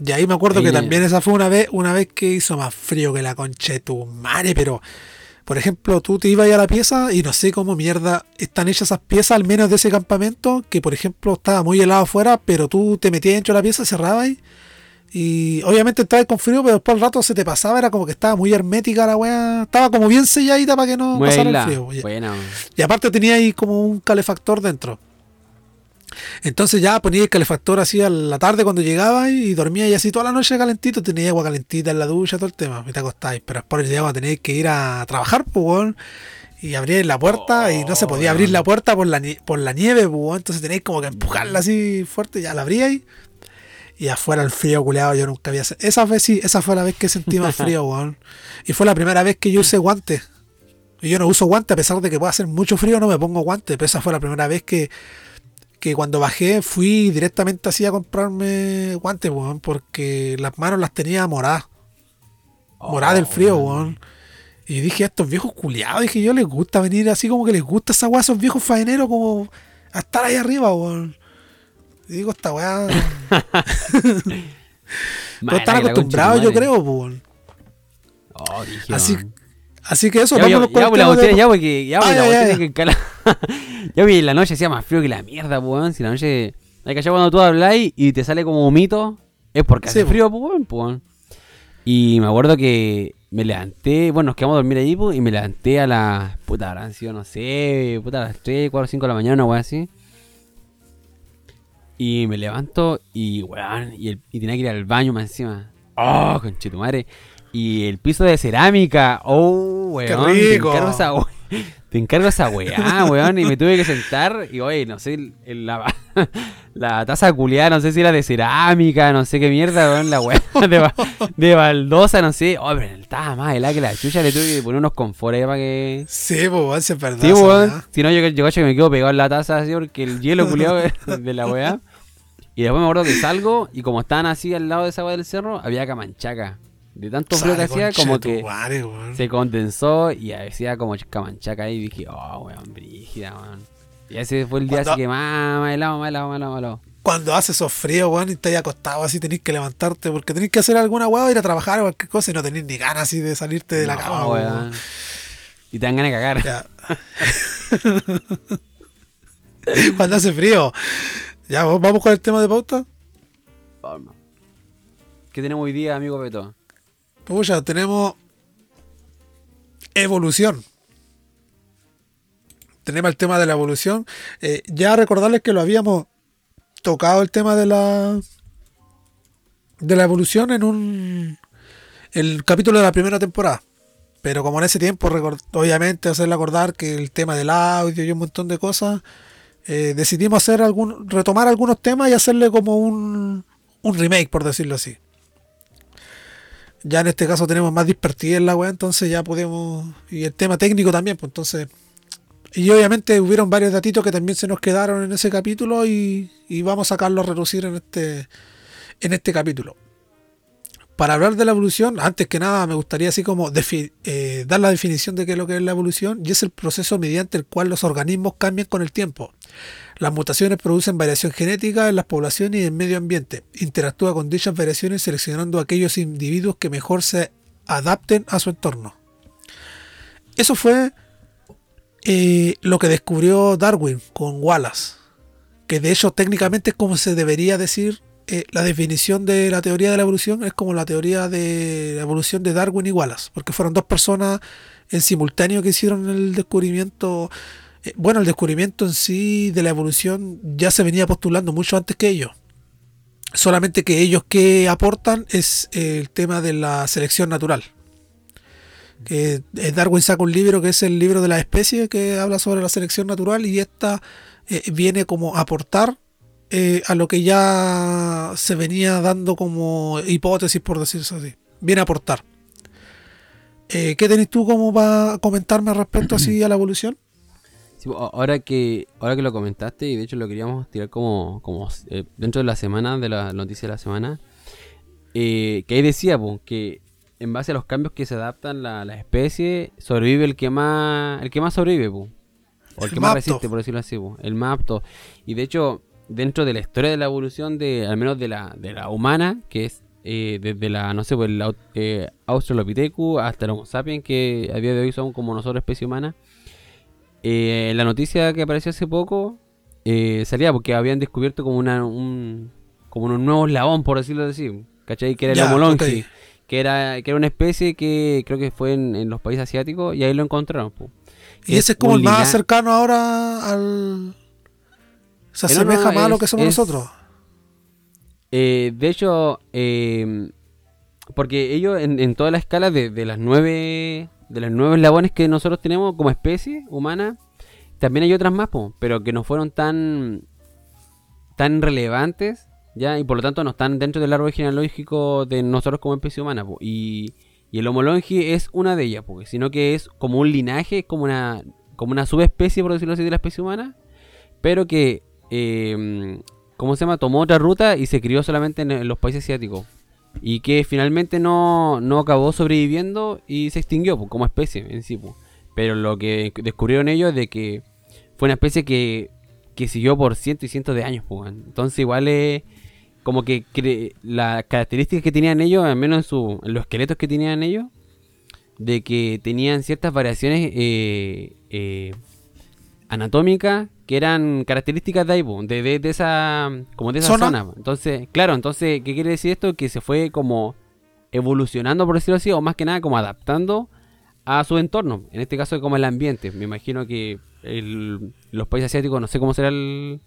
Y ahí me acuerdo Ahí que también esa fue una vez, una vez que hizo más frío que la concha de tu madre, pero por ejemplo, tú te ibas a la pieza y no sé cómo mierda están hechas esas piezas, al menos de ese campamento, que por ejemplo estaba muy helado afuera, pero tú te metías dentro de la pieza, cerrabas y, y obviamente estabas con frío, pero después al rato se te pasaba, era como que estaba muy hermética la weá, estaba como bien selladita para que no Muy pasara el frío. Weón. y aparte tenía ahí como un calefactor dentro. Entonces ya ponía el calefactor así a la tarde cuando llegaba y dormía y así toda la noche calentito. Tenía agua calentita en la ducha, todo el tema. Y te acostáis. Pero después llegaba a tener que ir a trabajar, pues. Y abrir la puerta y no se podía abrir la puerta por la, por la nieve, pues. Entonces tenéis como que empujarla así fuerte. Ya la abríais. Y afuera el frío culeado yo nunca había... se- Esa vez sí, esa fue la vez que sentí más frío, weón. Y fue la primera vez que yo usé guantes. Y yo no uso guantes, a pesar de que pueda hacer mucho frío, no me pongo guantes. Pero esa fue la primera vez que, que cuando bajé fui directamente así a comprarme guantes, weón, porque las manos las tenía moradas. Moradas del frío, weón. Y dije, a estos viejos culiados, dije, yo les gusta venir así como que les gusta esa weá, esos viejos faeneros como a estar ahí arriba, weón. Y digo, esta weá. Todos están acostumbrados, yo creo, pues. Oh, Así, así que eso, Ya, ya, ya, pues, la tema de- ya, porque ya, Ah, la es que cala- ya, pues, la noche hacía más frío que la mierda, weón. Si la noche. Hay que cuando tú habláis y te sale como humito, es porque Sí, hace frío, weón, weón. Y me acuerdo que me levanté, bueno, nos quedamos a dormir allí, pues, y me levanté a las. Puta, habrán sido, no sé, puta, a las 3, 4, 5 de la mañana, weón así. Y me levanto y, weón, y, el- y tenía que ir al baño más encima. Oh, conchetumare. Y el piso de cerámica. Oh, weón. Qué rico. esa weá. Te encargo esa weá, weón. Y me tuve que sentar y, oye, no sé, la, la taza culiada, no sé si era de cerámica, no sé qué mierda, weón, la weá de, ba- de baldosa, no sé. Oh, pero estaba más helada que la chucha, le tuve que poner unos confores para que... Sí, pues, weón, sí es verdad. Sí, weón. Si no, yo, yo que me quedo pegado en la taza así porque el hielo culiado de la weá. Y después me acuerdo que salgo y como estaban así al lado de esa weá del cerro, había camanchaca. De tanto frío que hacía, como que weón. se condensó y hacía como camanchaca ahí. Y dije, oh, weón, brígida, weón. Y ese fue el día Cuando- así que más, helado, más helado, más helado, helado. Cuando hace esos fríos, weón, y estás acostado así, tenés que levantarte porque tenés que hacer alguna weá, ir a trabajar o cualquier cosa y no tenés ni ganas así de salirte de la No, cama, weón. weón. Y te dan ganas de cagar. Ya. Cuando hace frío. Ya, vamos con el tema de pauta. ¿Qué tenemos hoy día, amigo Beto? Pues ya tenemos evolución. Tenemos el tema de la evolución. Eh, ya recordarles que lo habíamos tocado el tema de la de la evolución en un el capítulo de la primera temporada. Pero como en ese tiempo, obviamente, hacerle acordar que el tema del audio y un montón de cosas, eh, decidimos hacer algún, retomar algunos temas y hacerle como un, un remake, por decirlo así. Ya en este caso tenemos más dispertida en la web, entonces ya podemos. Y el tema técnico también, pues entonces. Y obviamente hubieron varios datitos que también se nos quedaron en ese capítulo y, vamos a sacarlos a reducir en este, en este capítulo. Para hablar de la evolución, antes que nada me gustaría así como eh, dar la definición de qué es lo que es la evolución y es el proceso mediante el cual los organismos cambian con el tiempo. Las mutaciones producen variación genética en las poblaciones y en el medio ambiente. Interactúa con dichas variaciones seleccionando aquellos individuos que mejor se adapten a su entorno. Eso fue eh, lo que descubrió Darwin con Wallace, que de hecho técnicamente es como se debería decir eh, la definición de la teoría de la evolución es como la teoría de la evolución de Darwin y Wallace, porque fueron dos personas en simultáneo que hicieron el descubrimiento. Eh, bueno, el descubrimiento en sí de la evolución ya se venía postulando mucho antes que ellos. Solamente que ellos que aportan es eh, el tema de la selección natural. Que Darwin saca un libro que es el libro de la especie que habla sobre la selección natural y esta eh, viene como aportar a lo que ya se venía dando como hipótesis, por decirlo así. Viene a aportar. ¿Qué tenés tú como para comentarme respecto así a la evolución? Sí, ahora que ahora que lo comentaste y de hecho lo queríamos tirar como, como eh, dentro de la semana, de la noticia de la semana, eh, que ahí decía po, que en base a los cambios que se adaptan la, la especie, sobrevive el que más el que más sobrevive, po. o el, que más más apto. resiste, por decirlo así, po, el más apto. Y de hecho, dentro de la historia de la evolución, de al menos de la, de la humana, que es eh, desde la, no sé, pues, el eh, Australopithecus hasta el Homo sapiens, que a día de hoy son como nosotros, especie humana, eh, la noticia que apareció hace poco eh, salía porque habían descubierto como una un como un nuevo eslabón, por decirlo así, ¿cachai? Que era el Ya, Homo longi, ok. que era que era una especie que creo que fue en, en los países asiáticos y ahí lo encontraron. po. Y ese es como el más lina- cercano ahora al... Se no, no, asemeja más a lo que somos es- nosotros. Eh, de hecho, eh, porque ellos en, en toda la escala de, de las nueve de los nueve eslabones que nosotros tenemos como especie humana, también hay otras más, pero que no fueron tan tan relevantes, ya, y por lo tanto no están dentro del árbol genealógico de nosotros como especie humana, y, y el Homo longi es una de ellas, po, sino que es como un linaje, como una como una subespecie, por decirlo así, de la especie humana, pero que eh, ¿cómo se llama? Tomó otra ruta y se crió solamente en, en los países asiáticos. Y que finalmente no, no acabó sobreviviendo y se extinguió pues, como especie en sí. pues. Pero lo que descubrieron ellos es de que fue una especie que, que siguió por cientos y cientos de años. pues. Entonces igual es como que las características que tenían ellos, al menos en, su, en los esqueletos que tenían ellos, de que tenían ciertas variaciones eh, eh, anatómicas que eran características de po, de, de, de esa como de esa Zona. zona. Entonces, claro, entonces, ¿qué quiere decir esto? Que se fue como evolucionando, por decirlo así, o más que nada como adaptando a su entorno, en este caso como el ambiente. Me imagino que el- los países asiáticos, no sé cómo será el...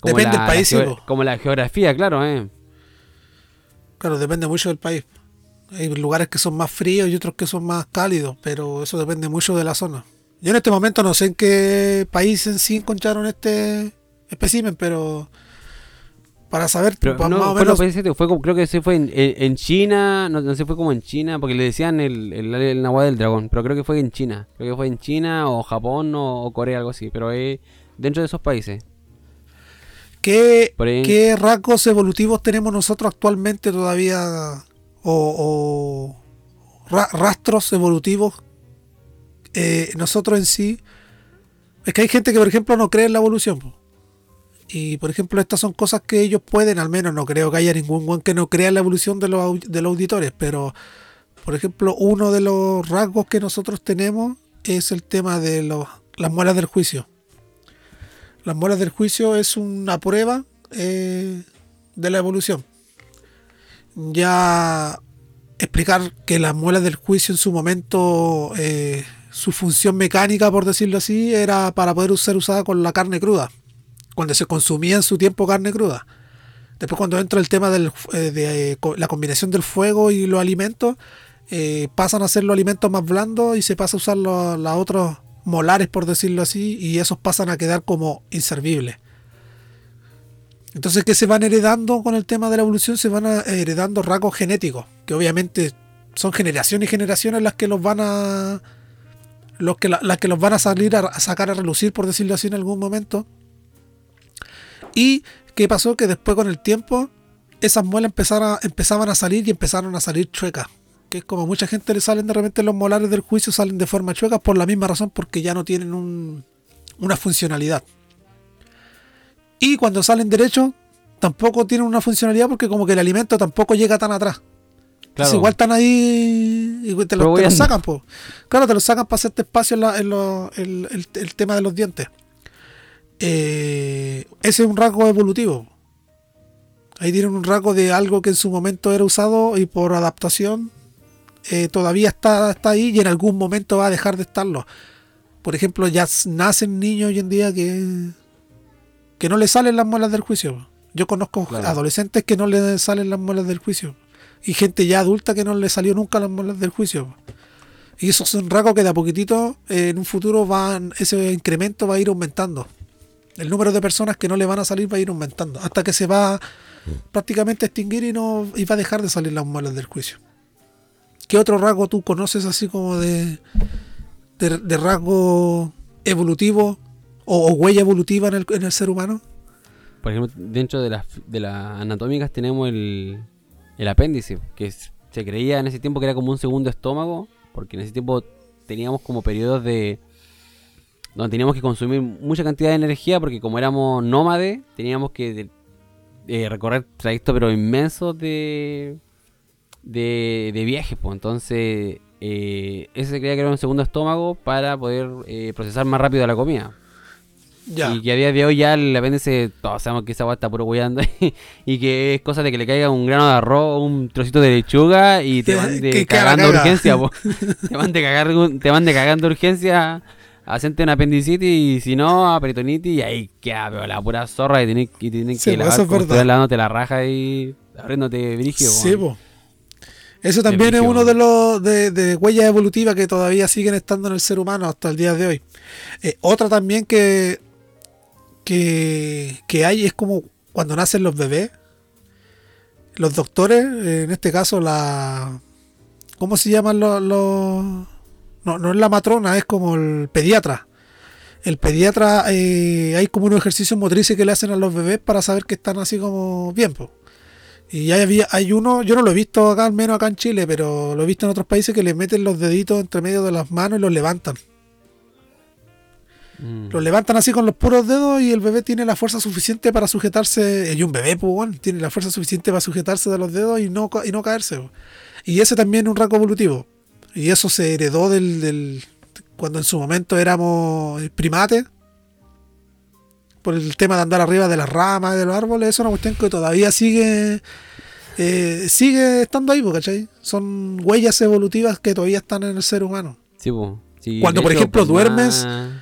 como Depende del país, la como la geografía, claro, eh. Claro, depende mucho del país. Hay lugares que son más fríos y otros que son más cálidos, pero eso depende mucho de la zona. Yo en este momento no sé en qué país en sí encontraron este espécimen, pero para saber Pero no, o fue menos. creo que se fue en, en- China, no, no sé, fue como en China, porque le decían el, el, el del dragón, pero creo que fue en China. Creo que fue en China o Japón o, o Corea, algo así, pero es dentro de esos países. ¿Qué, ahí- qué rasgos evolutivos tenemos nosotros actualmente todavía? O, o ra- rastros evolutivos eh, nosotros en sí. Es que hay gente que, por ejemplo, no cree en la evolución. Y, por ejemplo, estas son cosas que ellos pueden, al menos no creo que haya ningún buen que no crea en la evolución de los, de los auditores, pero, por ejemplo, uno de los rasgos que nosotros tenemos es el tema de los, las muelas del juicio. Las muelas del juicio es una prueba eh, de la evolución. Ya explicar que las muelas del juicio en su momento, eh, su función mecánica, por decirlo así, era para poder ser usada con la carne cruda, cuando se consumía en su tiempo carne cruda. Después cuando entra el tema eh, de eh, la combinación del fuego y los alimentos, eh, pasan a ser los alimentos más blandos y se pasa a usar los, los otros molares, por decirlo así, y esos pasan a quedar como inservibles. Entonces, ¿qué se van heredando con el tema de la evolución? Se van a- heredando rasgos genéticos, que obviamente son generaciones y generaciones las que los van a. Los que la- las que los van a salir a, sacar a relucir, por decirlo así, en algún momento. Y qué pasó que después con el tiempo esas muelas empezaron empezaban a salir y empezaron a salir chuecas. Que es como mucha gente le salen de repente los molares del juicio, salen de forma chueca por la misma razón, porque ya no tienen un- una funcionalidad. Y cuando salen derechos, tampoco tienen una funcionalidad porque como que el alimento tampoco llega tan atrás. Entonces, igual están ahí y te, lo- te sacan, pues. Claro, te los sacan para hacerte espacio en, la- en lo- el, el- el tema de los dientes. Eh, ese es un rasgo evolutivo. Ahí tienen un rasgo de algo que en su momento era usado y por adaptación eh, todavía está, está ahí y en algún momento va a dejar de estarlo. Por ejemplo, ya nacen niños hoy en día que, que no le salen las muelas del juicio. Yo conozco Claro. adolescentes que no le salen las muelas del juicio. Y gente ya adulta que no le salió nunca las muelas del juicio. Y esos son rasgos que de a poquitito eh, en un futuro van, ese incremento va a ir aumentando. El número de personas que no le van a salir va a ir aumentando. Hasta que se va prácticamente a extinguir y no y va a dejar de salir las muelas del juicio. ¿Qué otro rasgo tú conoces así como de, de, rasgo evolutivo o, o huella evolutiva en el, en el ser humano? Por ejemplo, dentro de las de las anatómicas tenemos el, el apéndice, que se creía en ese tiempo que era como un segundo estómago, porque en ese tiempo teníamos como periodos de donde teníamos que consumir mucha cantidad de energía, porque como éramos nómades, teníamos que eh, recorrer trayectos pero inmensos de de, de viaje, pues entonces eh, ese se creía que era un segundo estómago para poder eh, procesar más rápido la comida. Ya. Y que a día de hoy ya el apéndice, todos sabemos que esa agua está puro hueando y que es cosa de que le caiga un grano de arroz, un trocito de lechuga y te van de que la cagando caga. urgencia, te van de cagar, te van de cagando urgencia, hacerte una apendicitis y si no, a peritonitis y ahí queda pero la pura zorra y tenés, y tenés Sí, que lavar eso es lavándote la raja y abriéndote brígido. Sí, po. Eso también es uno de los de, de huellas evolutivas que todavía siguen estando en el ser humano hasta el día de hoy. Eh, otra también que, que, que hay es como cuando nacen los bebés. Los doctores, en este caso la... ¿Cómo se llaman los... los- no, no es la matrona, es como el pediatra. El pediatra, eh, hay como unos ejercicios motrices que le hacen a los bebés para saber que están así como bien. po. Y hay, había, hay uno, yo no lo he visto acá, al menos acá en Chile, pero lo he visto en otros países que le meten los deditos entre medio de las manos y los levantan. Mm. Los levantan así con los puros dedos y el bebé tiene la fuerza suficiente para sujetarse. Y un bebé, pues, bueno, tiene la fuerza suficiente para sujetarse de los dedos y no, y no caerse. Y ese también es un rasgo evolutivo. Y eso se heredó del, del- cuando en su momento éramos primates. Por el tema de andar arriba de las ramas de los árboles. Es una cuestión que todavía sigue. eh, sigue estando ahí, po, ¿cachai? Son huellas evolutivas que todavía están en el ser humano. Sí, po. Sí, Cuando, por hecho, ejemplo, pues, duermes, más-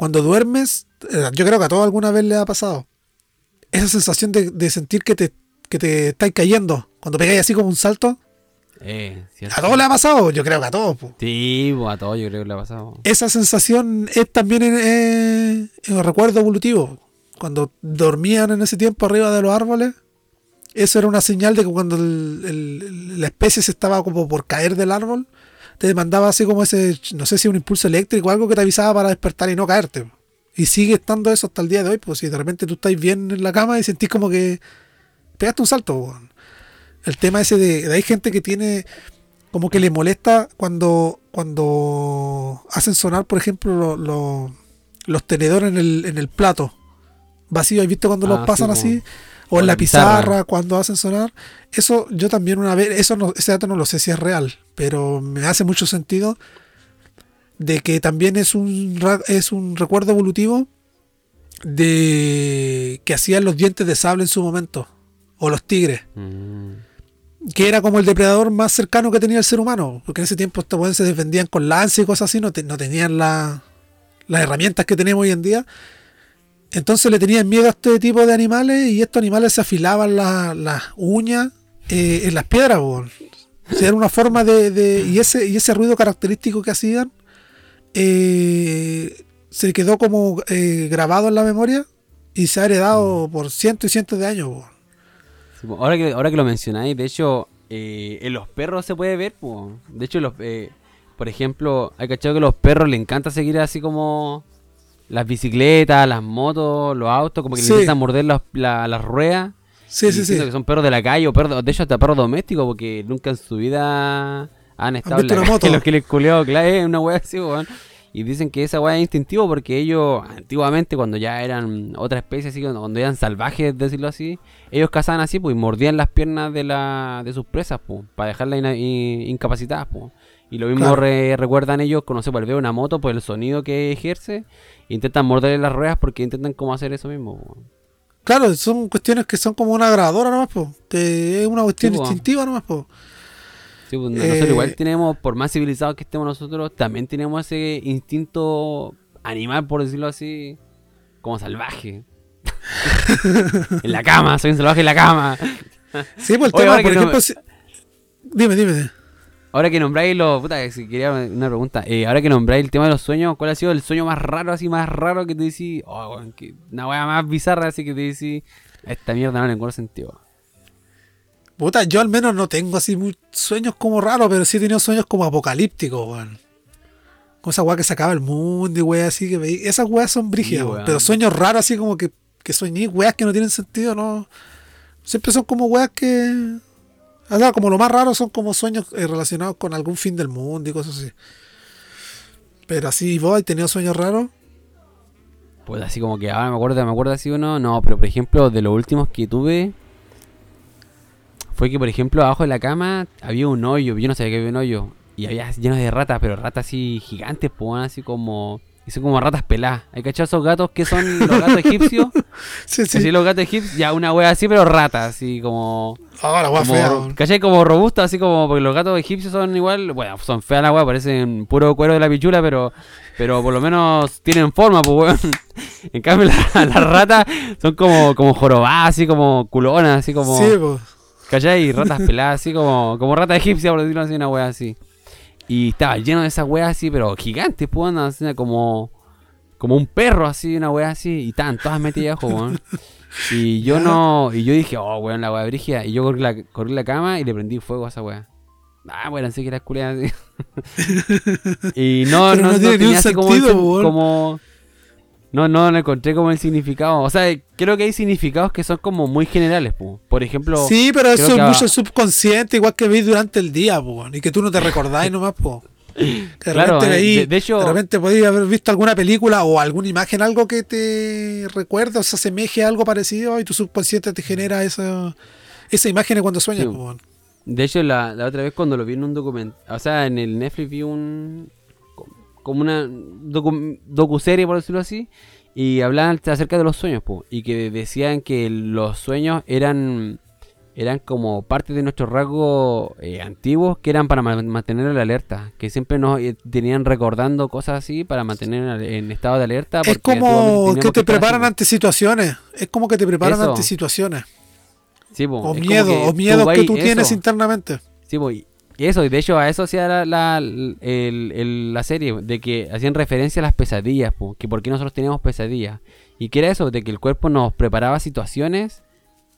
Cuando duermes, eh, yo creo que a todos alguna vez le ha pasado. Esa sensación de, de sentir que te, que te estáis cayendo. Cuando pegáis así como un salto. Eh. ¿A todos le ha pasado? Yo creo que a todos. po. Sí, a todos yo creo que le ha pasado. Esa sensación es también eh, un recuerdo evolutivo. Cuando dormían en ese tiempo arriba de los árboles, eso era una señal de que cuando el- el- la especie se estaba como por caer del árbol, te mandaba así como ese, no sé si un impulso eléctrico o algo que te avisaba para despertar y no caerte. Y sigue estando eso hasta el día de hoy, pues si de repente tú estás bien en la cama y sentís como que pegaste un salto. weón. El tema ese de, hay gente que tiene como que le molesta cuando cuando hacen sonar, por ejemplo, lo- lo- los tenedores en el, en el plato vacío. ¿Has visto cuando Ah, los pasan sí, así? O en O la la pizarra, pizarra. cuando hacen sonar. Eso yo también una vez, eso no, ese dato no lo sé si es real, pero me hace mucho sentido de que también es un, es un recuerdo evolutivo de que hacían los dientes de sable en su momento, o los tigres Mm. que era como el depredador más cercano que tenía el ser humano, porque en ese tiempo estos weones se defendían con lanza y cosas así, no, te- no tenían la- las herramientas que tenemos hoy en día. Entonces le tenían miedo a este tipo de animales y estos animales se afilaban la- las uñas eh, en las piedras. O sea, era una forma de... de- y, ese, y ese ruido característico que hacían eh, se quedó como eh, grabado en la memoria y se ha heredado por cientos y cientos de años. po. ahora, que, ahora que lo mencionáis, de hecho, eh, en los perros se puede ver. De hecho, los, eh, por ejemplo, hay cachado que a los perros les encanta seguir así como las bicicletas, las motos, los autos, como que Sí. les intentan morder las- la- las ruedas. Sí, sí, sí. que son perros de la calle o perros, de hecho hasta perros domésticos porque nunca en su vida han estado en visto la una calle. moto? Los que les culeó, claro, es una wea así, weón. Y dicen que esa wea es instintivo porque ellos, antiguamente, cuando ya eran otra especie, así, cuando, eran salvajes, decirlo así, ellos cazaban así, pues, y mordían las piernas de, la, de sus presas, pues, para dejarlas in- incapacitadas, pues. Y lo mismo Claro. re- recuerdan ellos, cuando se vuelve una moto, por el sonido que ejerce, intentan morderle las ruedas porque intentan como hacer eso mismo. Claro, son cuestiones que son como una grabadora nomás, po, que es una cuestión Sí, instintiva nomás. Po. Sí, pues, nosotros Eh, igual tenemos, por más civilizados que estemos nosotros, también tenemos ese instinto animal, por decirlo así, como salvaje. en la cama, soy un salvaje en la cama. Sí, pues el Oye, tema, por no ejemplo, me- si- dime, dime. Ahora que nombráis los... Puta, si quería una pregunta. Eh, ahora que nombráis el tema de los sueños, ¿cuál ha sido el sueño más raro, así más raro que te decís? Oh, que una wea más bizarra, así que te decís... Esta mierda no le encuentro sentido. Puta, yo al menos no tengo así muy- sueños como raros, pero sí he tenido sueños como apocalípticos, weón. Con esa weá que se acaba el mundo y weá así que me- Esas weas son brígidas, weón. weón. Pero sueños raros así como que, que soñé, weas que no tienen sentido, no. Siempre son como weas que. O sea, como lo más raro son como sueños eh, relacionados con algún fin del mundo y cosas así. Pero así, vos has tenido sueños raros. Pues así como que ahora me acuerdo, me acuerdo así uno, no, pero por ejemplo, de los últimos que tuve, fue que por ejemplo abajo de la cama había un hoyo, yo no sabía que había un hoyo, y había lleno de ratas, pero ratas así gigantes, pues así como, y son como ratas peladas. ¿Hay cachado esos gatos que son los gatos egipcios? Sí, sí. Así los gatos egipcios, ya una wea así, pero ratas, así como... Ah, la wea como fea. ¿Cachai? Como robustas, así como, porque los gatos egipcios son igual, bueno, son feas la wea, parecen puro cuero de la pichula, pero, pero por lo menos tienen forma, pues weón. En cambio, la- las ratas son como, como jorobadas, así como culonas, así como. Sí, pues. ¿Cachai? Y ratas peladas, así como, como rata egipcia, por decirlo así, una wea así. Y estaba lleno de esas weas así, pero gigantes, pues, así como, como un perro, así, una wea así. Y estaban todas metidas weón. Y yo no, y yo dije, oh, weón, la wea brígida. Y yo corrí la, corrí la cama y le prendí fuego a esa wea. Ah, bueno, así que era culea así. y no, Pero no, no no tiene ni tenía así como, sentido, como- No, no, no encontré como el significado. O sea, creo que hay significados que son como muy generales, po. Por ejemplo, Sí, pero eso es mucho subconsciente, igual que veis durante el día, po, y que tú no te recordáis nomás, po. Que de Claro, repente eh, de- de hecho- de repente podéis haber visto alguna película o alguna imagen, algo que te recuerde o se asemeje a algo parecido y tu subconsciente te genera esa, esa imagen cuando sueñas, Sí. po. De hecho, la, la otra vez cuando lo vi en un documental, o sea, en el Netflix vi un. Como una docu, docuserie, por decirlo así, y hablaban acerca de los sueños, po, y que decían que los sueños eran. eran como parte de nuestros rasgos eh, antiguos que eran para ma- mantener la alerta, que siempre nos eh, tenían recordando cosas así para mantener en estado de alerta. Es como que te así, preparan ante situaciones. Es como que te preparan Eso. ante situaciones. Sí, po, O miedo, que o miedos vas que tú tienes internamente. Sí, po, y, Y eso, y de hecho a eso hacía la, la, el- el- la serie, de que hacían referencia a las pesadillas, po, que por qué nosotros teníamos pesadillas. Y que era eso, de que el cuerpo nos preparaba situaciones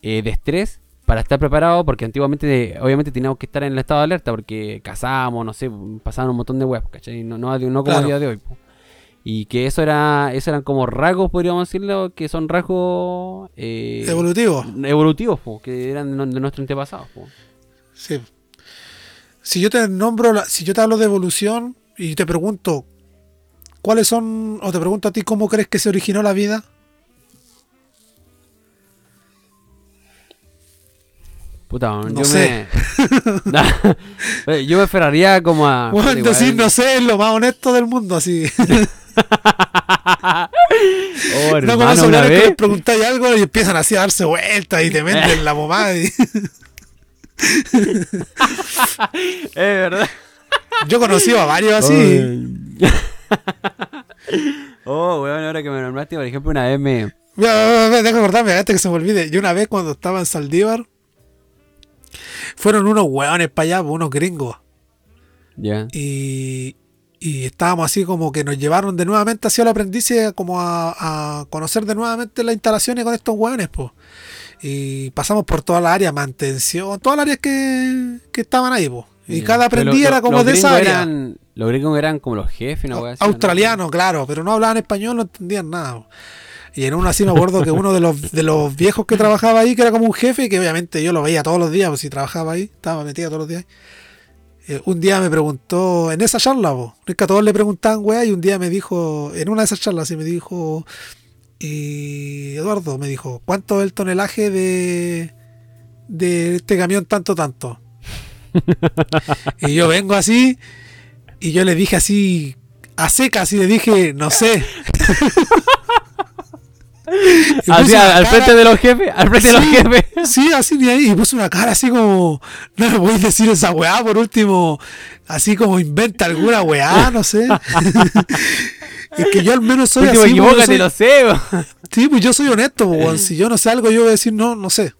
eh, de estrés para estar preparado, porque antiguamente obviamente teníamos que estar en el estado de alerta, porque cazábamos, no sé, pasaban un montón de webs, ¿cachai? No, no, no como Claro. a día de hoy. po. Y que eso era eso eran como rasgos, podríamos decirlo, que son rasgos eh, Evolutivo. evolutivos, po, que eran de, antepasados. po. Sí. Si yo te nombro, la- si yo te hablo de evolución y te pregunto cuáles son, o te pregunto a ti cómo crees que se originó la vida, Puta, No yo sé. me. yo me esperaría como a. bueno, igual- decir no sé es lo más honesto del mundo, así. Oh, no como una weones que vez. les preguntáis algo y empiezan así a darse vueltas y te meten la pomada. y- Es verdad. Yo he conocido a varios así. Oh, weón, ahora que me nombraste, por ejemplo, una vez me. Mira, mira, Deja acordarme, antes que se me olvide. Yo una vez cuando estaba en Saldívar, fueron unos hueones para allá, unos gringos. Ya. Y, y estábamos así como que nos llevaron de nuevamente hacia el aprendiz como a, a conocer de nuevamente las instalaciones con estos hueones, pues. Y pasamos por toda la área, mantención, todas las áreas que, que estaban ahí, pues. Y cada aprendiz era como los de esa área. Eran, los gringos eran como los jefes, ¿no? Australianos, claro, pero no hablaban español, no entendían nada. po. Y en una así me acuerdo que uno de los, de los viejos que trabajaba ahí, que era como un jefe, que obviamente yo lo veía todos los días, pues si trabajaba ahí, estaba metido todos los días. eh, un día me preguntó, en esa charla, po, es que a todos le preguntaban, weá, y un día me dijo, en una de esas charlas, y me dijo, y Eduardo me dijo, ¿cuánto es el tonelaje de, de este camión tanto, tanto? y yo vengo así, y yo le dije así, a secas, y le dije, no sé. Así, al, cara- frente de los jefes, al frente de los Sí. jefes. Sí, así ni ahí. Y puse una cara así como. No me voy a decir esa weá por último. Así como inventa alguna weá, no sé. Es que yo al menos soy Último, así. pues, yo equivócate, soy- lo sé. Sí, pues yo soy honesto. Si yo no sé algo, yo voy a decir no, no sé.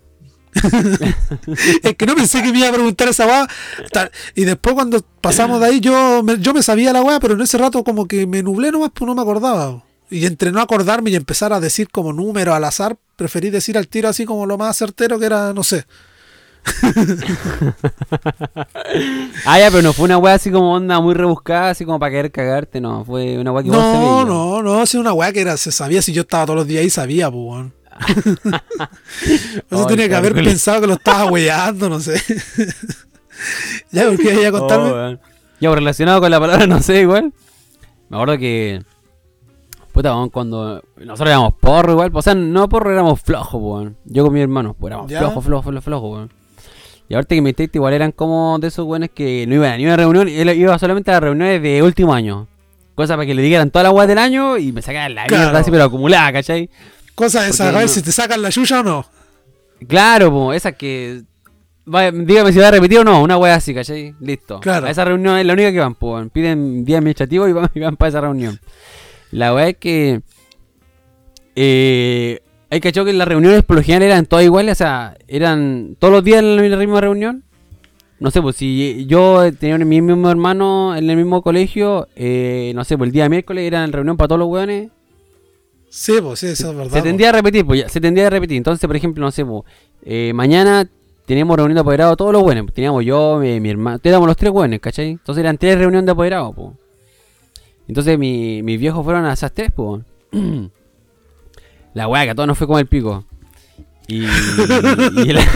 es que no pensé que me iba a preguntar esa weá. Y después cuando pasamos de ahí, yo me, yo me sabía la weá, pero en ese rato como que me nublé nomás, pues no me acordaba. Y entre no acordarme y empezar a decir como número al azar, preferí decir al tiro así como lo más certero que era, no sé. Ah, ya, pero no fue una wea así como onda muy rebuscada, así como para querer cagarte, no. Fue una wea que vos No, no, no, es una weá que era, se sabía si yo estaba todos los días ahí, sabía, pues, weón. Eso tenía que haber pensado que lo estaba weyando, no sé. ya, porque iba a Oh, contarme. weón. ya, relacionado con la palabra, no sé, igual. Me acuerdo que. Puta, cuando. Nosotros éramos porro igual. O sea, no porro, éramos flojos, weón. Yo con mi hermano, pues éramos flojos, flojos, flojos, flojos, weón. Y ahorita que me metiste, igual eran como de esos weones que no iban a ni una reunión. Él iba solamente a reuniones de último año. Cosa para que le dijeran todas las weas del año y me sacaran la Claro. mierda así, pero acumulada, ¿cachai? Cosa Porque ver no- si te sacan la yuya o no. Claro, po, esa que. dígame si va a repetir o no, una wea así, ¿cachai? Listo. Claro. A esa reunión es la única que van, po, piden día administrativo y van, y van para esa reunión. La wea es que. Eh, hay cachado que las reuniones por lo general eran todas iguales, o sea, eran todos los días en la misma reunión. No sé, pues si yo tenía mi mismo hermano en el mismo colegio, eh, no sé, pues el día miércoles era reunión para todos los weones. Sí, pues sí, eso es verdad. Se po. tendría a repetir, pues ya, se tendría a repetir. Entonces, por ejemplo, no sé, pues, eh, mañana teníamos reunión de apoderados todos los buenos. Teníamos yo, mi, mi hermano, éramos los tres buenos, ¿cachai? Entonces eran tres reuniones de apoderados, pues. Entonces mi, mis viejos fueron a esas tres, pues. La weá que a todos nos fue como el pico. Y, y la-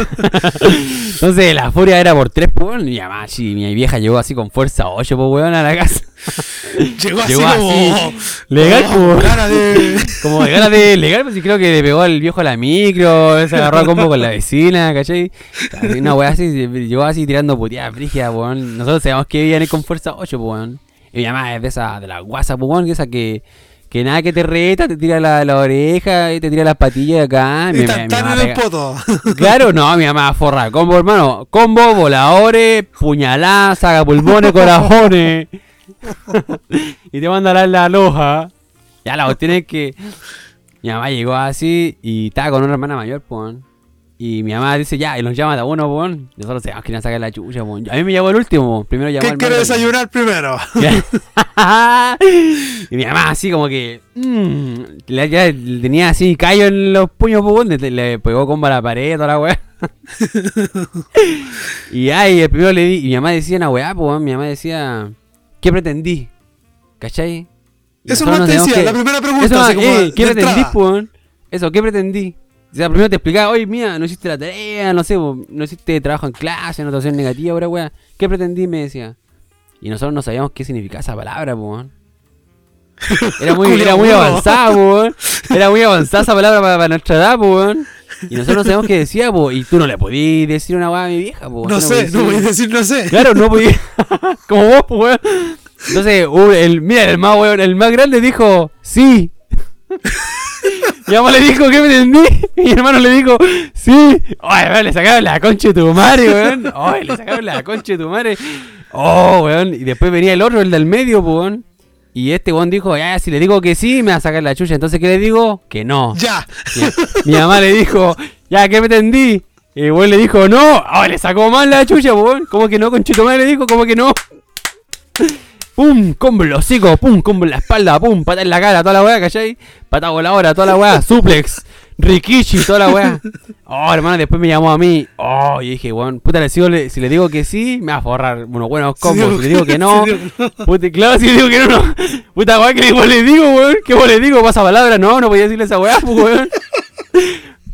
Entonces la furia era por tres, pues. Y además, mi vieja llegó así con fuerza 8, pues, weón, a la casa. Llegó así como. legal, gana de. Como de ganas de legal, pues sí creo que le pegó al viejo a la micro, se agarró a combo con la vecina, ¿cachai? Así, Una weá así, llegó así tirando puteadas brígidas, weón. Nosotros sabíamos que viene con fuerza 8, pues, weón. Y mamá es de esa, de la guasa, pues, weón, que esa que, que nada que te reta, te tira la, la oreja y te tira las patillas de acá. Y mi- tan mi tan mamá en el pega- poto. Claro, no, mi mamá forra. Combo, hermano. Combo, voladores, puñaladas, saca pulmones, corazones. y te manda la, la loja. Ya la cuestión es que mi mamá llegó así y estaba con una hermana mayor, pues. Y mi mamá dice, ya, y nos llama de uno, weón. Nosotros sabemos que a sacar la chucha, weón. A mí me llamó el último, primero llamó ¿Qué quiere desayunar primero? y mi mamá así como que... mm, le- ya tenía así callo en los puños, po, weón. Le, le pegó combo a la pared, toda la weá. y ay, el primero le di... Y mi mamá decía una weá, po, weón. Mi mamá decía... ¿Qué pretendí? ¿Cachai? Y Eso no te decía, que- la primera pregunta. eso, así como eh, ¿qué pretendí, po, weón? Eso, ¿qué pretendí? O sea, primero te explicaba, oye, mía, no hiciste la tarea, no sé, no hiciste trabajo en clase, anotación negativa, ahora, weá. ¿Qué pretendí? Me decía. Y nosotros no sabíamos qué significaba esa palabra, weón. Era muy, era avanzada, weón. Era muy avanzada esa palabra para, para nuestra edad, weón. Y nosotros no sabíamos qué decía, po. Y tú no le podías decir una weá a mi vieja, po. No sé, no podías decir no sé. Claro, no podía. Como vos, weón. Entonces, uh, el, mira, el más weón, el más grande dijo, sí. Mi mamá le dijo, ¿qué pretendí? Y mi hermano le dijo, sí. Oye, weón, le sacaron la concha de tu madre, weón. Oye, le sacaron la concha de tu madre. Oh, weón. Y después venía el otro, el del medio, weón. Y este weón dijo, ya, si le digo que sí, me va a sacar la chucha. Entonces, ¿qué le digo? Que no. Ya. Mi, mi mamá le dijo, ya, ¿qué pretendí? Y el weón le dijo, no. Oh, le sacó mal la chucha, weón. ¿Cómo que no, conchito madre? Le dijo, ¿cómo que no? Pum, combo en los hocicos, pum, combo en la espalda, pum, pata en la cara, toda la weá, ¿cachai? Pata voladora, toda la weá, suplex, rikichi, toda la weá. Oh, hermano, después me llamó a mí. Oh, y dije, weón, puta, le sigo, le- si le digo que sí, me va a forrar unos buenos combos. Si le digo que no, que no. puta, claro, si le digo que no, no. Puta weá, ¿qué le digo, weón? ¿Qué vos le digo? Pasa palabra, no, no podía decirle esa weá, pues, weón.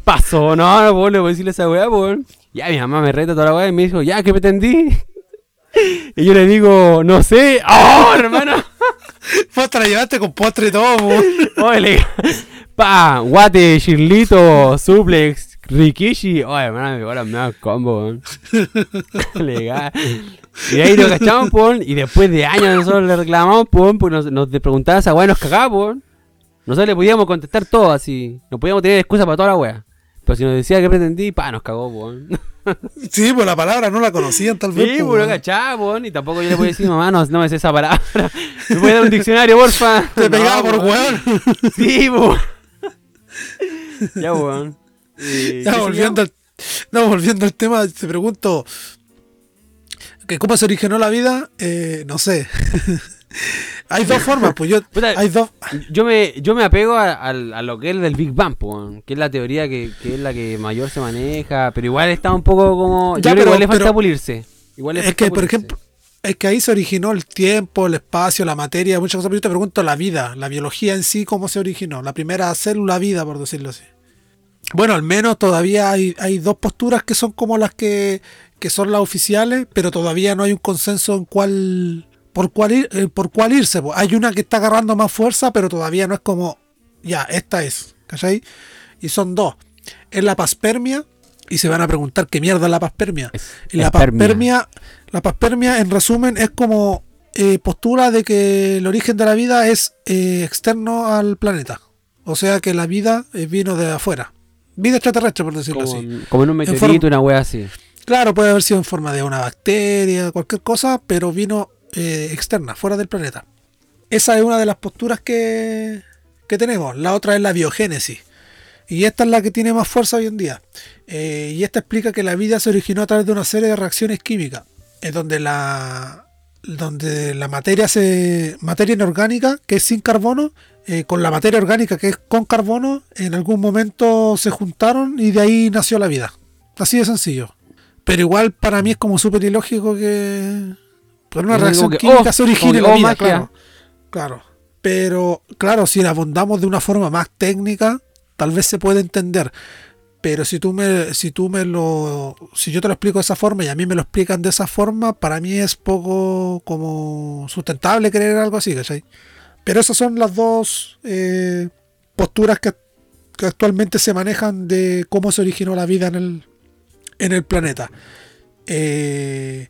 Paso, no, no le puedo decirle esa weá, pues, weón. Ya mi mamá me reta toda la weá y me dijo, ya, ¿qué pretendí? Y yo le digo, no sé. ¡Oh, hermano! Vos te la llevaste con postre y todo. Oye, le- Pa, guate, chirlito, suplex, rikishi. Oye, hermano, me ahora me da combo. Legal. Y ahí lo cachamos, y después de años nosotros le reclamamos, po, pues nos, nos preguntaba esa weá y nos cagaba. Nosotros le podíamos contestar todo así. No podíamos tener excusa para toda la weá. Pero si nos decía que pretendí, pa, nos cagó, po. Sí, pues la palabra no la conocían tal vez. Sí, po, pues no cachaba, po, y tampoco yo le podía decir, mamá, no, sé esa palabra. ¿Me puede dar un diccionario, porfa? Te pegaba No, por po. weón. Sí, po. Ya, weón. Y- Ya ¿qué volviendo al, no, volviendo al tema, te pregunto cómo se originó la vida, eh, no sé. Hay dos formas, pues yo Puta, hay dos Yo me, yo me apego a, a- a lo que es del Big Bang, que es la teoría que, que es la que mayor se maneja, pero igual está un poco como... Ya, yo pero- igual le falta pero- pulirse. Igual le es que por ejemplo es que ahí se originó el tiempo, el espacio, la materia, muchas cosas, pero yo te pregunto la vida, la biología en sí, cómo se originó, la primera célula vida, por decirlo así. Bueno, al menos todavía hay, hay dos posturas que son como las que, que son las oficiales, pero todavía no hay un consenso en cuál por cuál ir- eh, por cuál irse. po. Hay una que está agarrando más fuerza, pero todavía no es como ya, esta es, ¿cachai? Y son dos. Es la paspermia y se van a preguntar qué mierda es la paspermia. Es- Y la espermia. paspermia, la paspermia en resumen es como eh, postura de que el origen de la vida es eh, externo al planeta. O sea que la vida eh, vino de afuera. Vida extraterrestre, por decirlo Como, así. como en un meteorito, una wea así. Claro, puede haber sido en forma de una bacteria, cualquier cosa, pero vino eh, externa, fuera del planeta. Esa es una de las posturas que, que tenemos. La otra es la biogénesis. Y esta es la que tiene más fuerza hoy en día. Eh, y esta explica que la vida se originó a través de una serie de reacciones químicas, donde la donde la materia se materia inorgánica que es sin carbono eh, con la materia orgánica que es con carbono en algún momento se juntaron y de ahí nació la vida así de sencillo pero igual para mí es como súper ilógico que por una reacción que, química oh, se origine como que, la oh, vida claro. Claro. Pero claro si la abundamos de una forma más técnica tal vez se puede entender. Pero si tú me si tú me lo si yo te lo explico de esa forma y a mí me lo explican de esa forma para mí es poco como sustentable creer algo así ¿cachai? pero esas son las dos eh, posturas que, que actualmente se manejan de cómo se originó la vida en el en el planeta. Eh,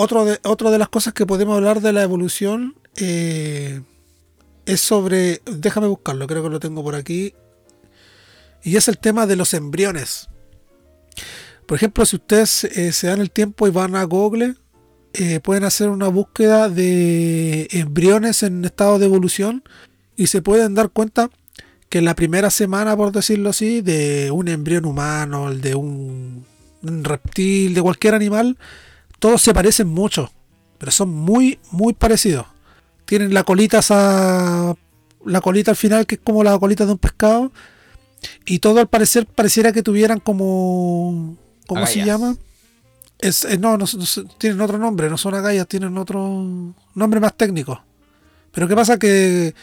otro de otra de las cosas que podemos hablar de la evolución eh, es sobre déjame buscarlo creo que lo tengo por aquí y es el tema de los embriones. Por ejemplo, si ustedes eh, se dan el tiempo y van a Google, eh, pueden hacer una búsqueda de embriones en estado de evolución y se pueden dar cuenta que en la primera semana, por decirlo así, de un embrión humano, el de un, un reptil, de cualquier animal, todos se parecen mucho, pero son muy, muy parecidos. Tienen la colita esa, la colita al final, que es como la colita de un pescado, y todo al parecer pareciera que tuvieran como, ¿cómo se llama? Es, eh, no, no, no, tienen otro nombre, no son agallas, tienen otro nombre más técnico. Pero ¿qué pasa? Que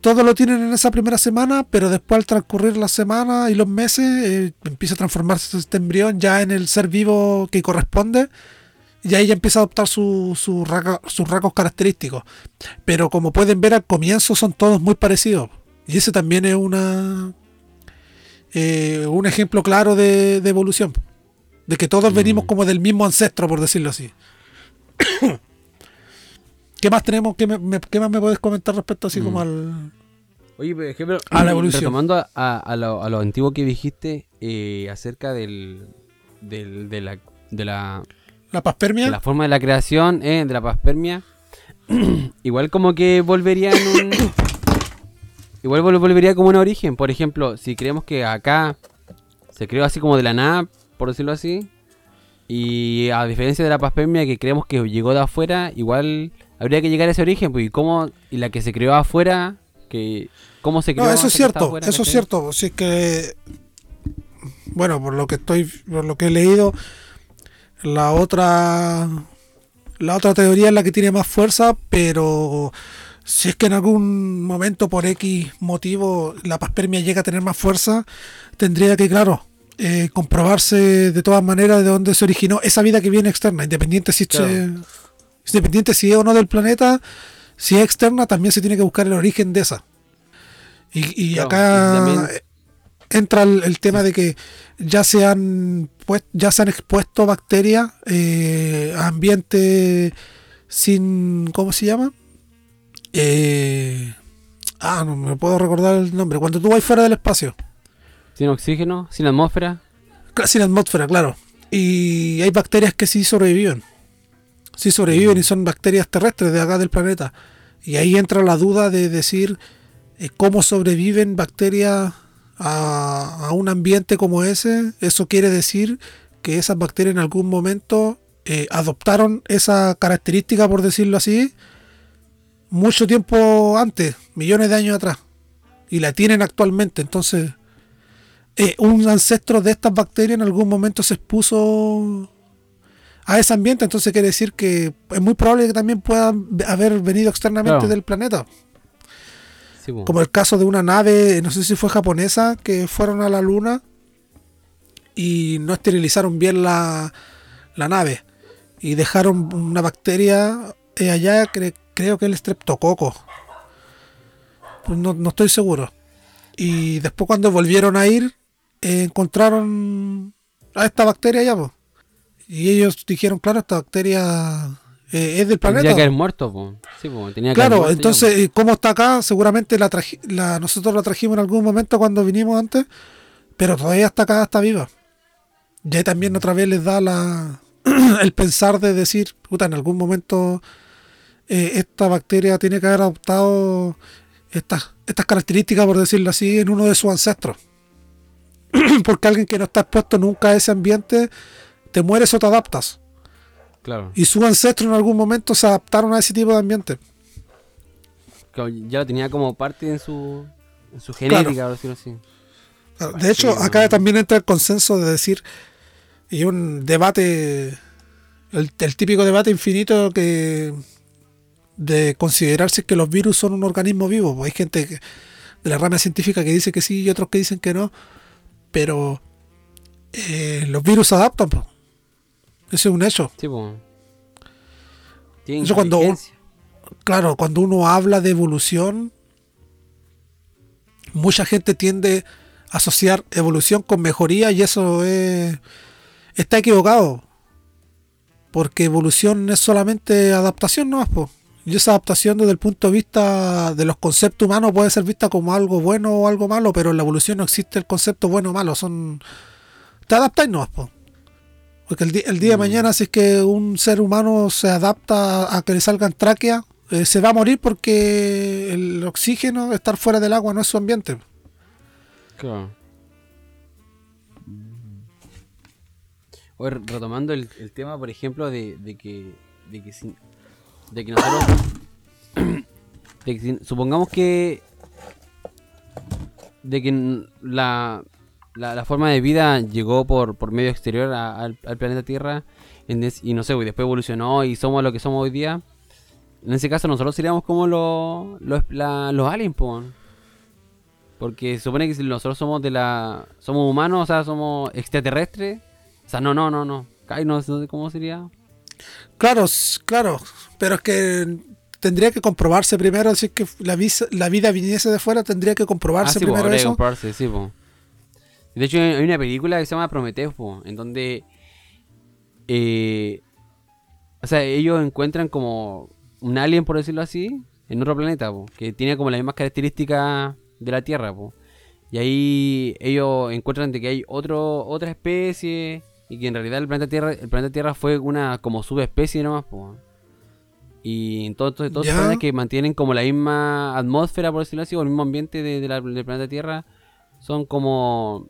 todo lo tienen en esa primera semana, pero después al transcurrir las semanas y los meses eh, empieza a transformarse este embrión ya en el ser vivo que corresponde y ahí ya empieza a adoptar su- su raca- sus rasgos característicos. Pero como pueden ver al comienzo son todos muy parecidos. Y ese también es una eh, un ejemplo claro de, de evolución. De que todos Mm. venimos como del mismo ancestro, por decirlo así. ¿Qué más tenemos? ¿Qué, me- me- qué más me puedes comentar respecto así Mm. como al... Oye, por ejemplo, A la evolución. retomando a, a- a lo, a lo antiguo que dijiste eh, acerca del, del- de, la, de, la, la paspermia? la forma de la creación, eh, de la paspermia, igual como que volvería en un... Igual vol- volvería como un origen. Por ejemplo, si creemos que acá se creó así como de la nada, por decirlo así, y a diferencia de la paspermia que creemos que llegó de afuera, igual habría que llegar a ese origen, pues, y cómo, y la que se creó afuera, que cómo se creó. No, eso es cierto, afuera, eso es cierto. Si es que, bueno, por lo que estoy, por lo que he leído, la otra, la otra teoría es la que tiene más fuerza, pero si es que en algún momento por X motivo la paspermia llega a tener más fuerza, tendría que, claro, eh, comprobarse de todas maneras de dónde se originó esa vida que viene externa, independiente si, Claro. se- independiente si es o no del planeta, si es externa, también se tiene que buscar el origen de esa. Y, y Claro, acá y también- entra el, el tema de que ya se han pues, ya se han expuesto bacterias eh, a ambiente sin ¿cómo se llama? Eh, ah, no me puedo recordar el nombre. Cuando tú vas fuera del espacio, Sin oxígeno, sin atmósfera. Sin atmósfera, claro. Y hay bacterias que sí sobreviven. Sí sobreviven y son bacterias terrestres de acá del planeta. Y ahí entra la duda de decir eh, cómo sobreviven bacterias a, a un ambiente como ese. Eso quiere decir que esas bacterias en algún momento eh, adoptaron esa característica, por decirlo así, mucho tiempo antes, millones de años atrás. Y la tienen actualmente. Entonces, eh, un ancestro de estas bacterias en algún momento se expuso a ese ambiente, entonces quiere decir que es muy probable que también puedan haber venido externamente del planeta. Como el caso de una nave, no sé si fue japonesa, que fueron a la luna y no esterilizaron bien la, la nave y dejaron una bacteria eh, allá, cre- creo que el streptococo. Pues no, no estoy seguro. Y después cuando volvieron a ir, eh, encontraron a esta bacteria allá. Y ellos dijeron, claro, esta bacteria eh, es del planeta. Tendría que haber muerto, po. Sí, po, tenía que Claro, muerto entonces, eh, ¿cómo está acá? Seguramente la, nosotros la trajimos en algún momento cuando vinimos antes, pero todavía está acá, está viva. Y ahí también otra vez les da la el pensar de decir, puta, en algún momento eh, esta bacteria tiene que haber adoptado estas, estas características, por decirlo así, en uno de sus ancestros. Porque alguien que no está expuesto nunca a ese ambiente, te mueres o te adaptas. Po. Claro. Y sus ancestros en algún momento se adaptaron a ese tipo de ambiente. Claro, Ya lo tenía como parte en su, en su genética, por decirlo así. Claro, Bueno, De hecho, acá no. también entra el consenso de decir, y un debate, el, el típico debate infinito que de considerarse que los virus son un organismo vivo. Pues hay gente que- de la rama científica que dice que sí y otros que dicen que no, pero eh, los virus se adaptan. pues. Eso es un hecho. Sí. Tiene Eso cuando-. Claro, cuando uno habla de evolución, mucha gente tiende a asociar evolución con mejoría y eso es, está equivocado. Porque evolución es solamente adaptación, ¿no? Po. Y esa adaptación desde el punto de vista de los conceptos humanos puede ser vista como algo bueno o algo malo, pero en la evolución no existe el concepto bueno o malo, son... Te adaptas no, po. Porque el, día de mañana si es que un ser humano se adapta a que le salgan tráqueas, eh, se va a morir porque el oxígeno, estar fuera del agua, no es su ambiente. Claro. Oye, retomando el, tema, por ejemplo, de, que, de que, si- de de que supongamos que, de que la, la, la forma de vida llegó por, por medio exterior a- al, al planeta Tierra en es- y no sé, y después evolucionó y somos lo que somos hoy día. En ese caso nosotros seríamos como los, los, los aliens, po. Porque se supone que si nosotros somos de la. Somos humanos, o sea, somos extraterrestres. O sea, no, no, no, no. Ay, no sé cómo sería. Claro, claro, pero es que tendría que comprobarse primero, es que la, vis- la vida viniese de fuera, tendría que Ah, comprobarse sí, po, primero que eso. comprobarse, sí, po. De hecho, hay una película que se llama Prometheus, po, en donde. eh, o sea, ellos encuentran como un alien, por decirlo así, en otro planeta, po, que tiene como las mismas características de la Tierra, po. Y ahí ellos encuentran de que hay otro, otra especie y que en realidad el planeta Tierra, el planeta Tierra fue una como subespecie nomás, po. Y entonces todos estos planetas que mantienen como la misma atmósfera, por decirlo así, o el mismo ambiente de, de la- del planeta Tierra, son como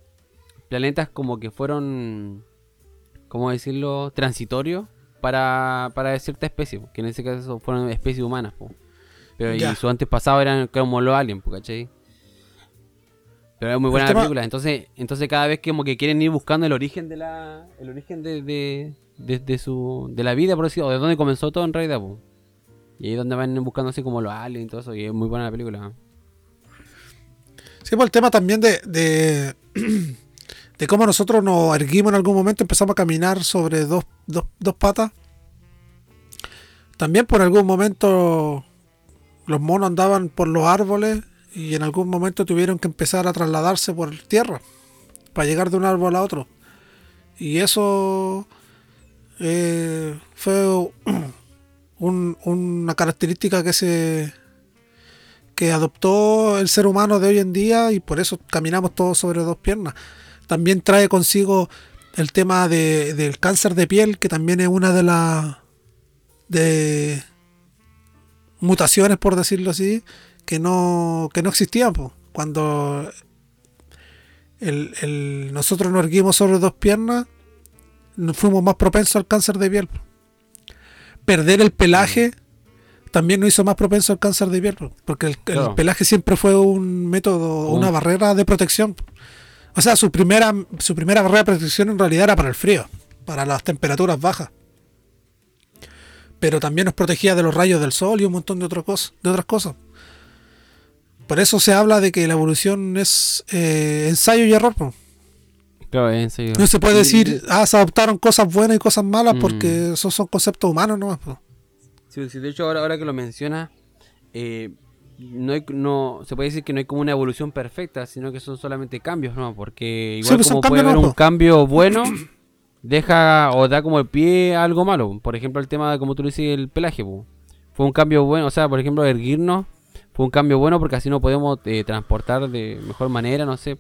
planetas como que fueron, ¿cómo decirlo?, transitorios para, para cierta especie, que en ese caso fueron especies humanas, po. Pero Ya. y sus antepasados eran como los aliens, ¿cachai? Pero es muy buena la película, entonces, entonces cada vez que como que quieren ir buscando el origen de la, el origen de, de, de, de su, de la vida, por decirlo, o de dónde comenzó todo en realidad, po. Y ahí es donde van buscando así como los aliens y todo eso, y es muy buena la película. Sí, por el tema también de, de, de cómo nosotros nos erguimos en algún momento, empezamos a caminar sobre dos, dos, dos patas. También por algún momento los monos andaban por los árboles y en algún momento tuvieron que empezar a trasladarse por tierra para llegar de un árbol a otro. Y eso eh, fue un- una característica que se que adoptó el ser humano de hoy en día y por eso caminamos todos sobre dos piernas. También trae consigo el tema de- del cáncer de piel, que también es una de las de mutaciones, por decirlo así, que no, que no existían. po. Cuando el- el- nosotros nos erguimos sobre dos piernas, nos fuimos más propensos al cáncer de piel. po. Perder el pelaje también nos hizo más propenso al cáncer de piel, po, porque el, pelaje siempre fue un método, Un- una barrera de protección. O sea, su primera, su primera barrera de protección en realidad era para el frío, para las temperaturas bajas. Pero también nos protegía de los rayos del sol y un montón de, otras cosas, de otras cosas. Por eso se habla de que la evolución es eh, ensayo y error. Claro, serio. No se puede decir, ah, se adoptaron cosas buenas y cosas malas Mm. porque esos son conceptos humanos nomás. po. Sí, sí, de hecho, ahora, ahora que lo menciona, eh, no, hay, no se puede decir que no hay como una evolución perfecta, sino que son solamente cambios, ¿no? Porque igual pues como puede haber ¿no? un cambio bueno, deja o da como el pie a algo malo. Por ejemplo, el tema, de, como tú dices, el pelaje. po. Fue un cambio bueno, o sea, por ejemplo, erguirnos fue un cambio bueno porque así nos podemos eh, transportar de mejor manera, no sé.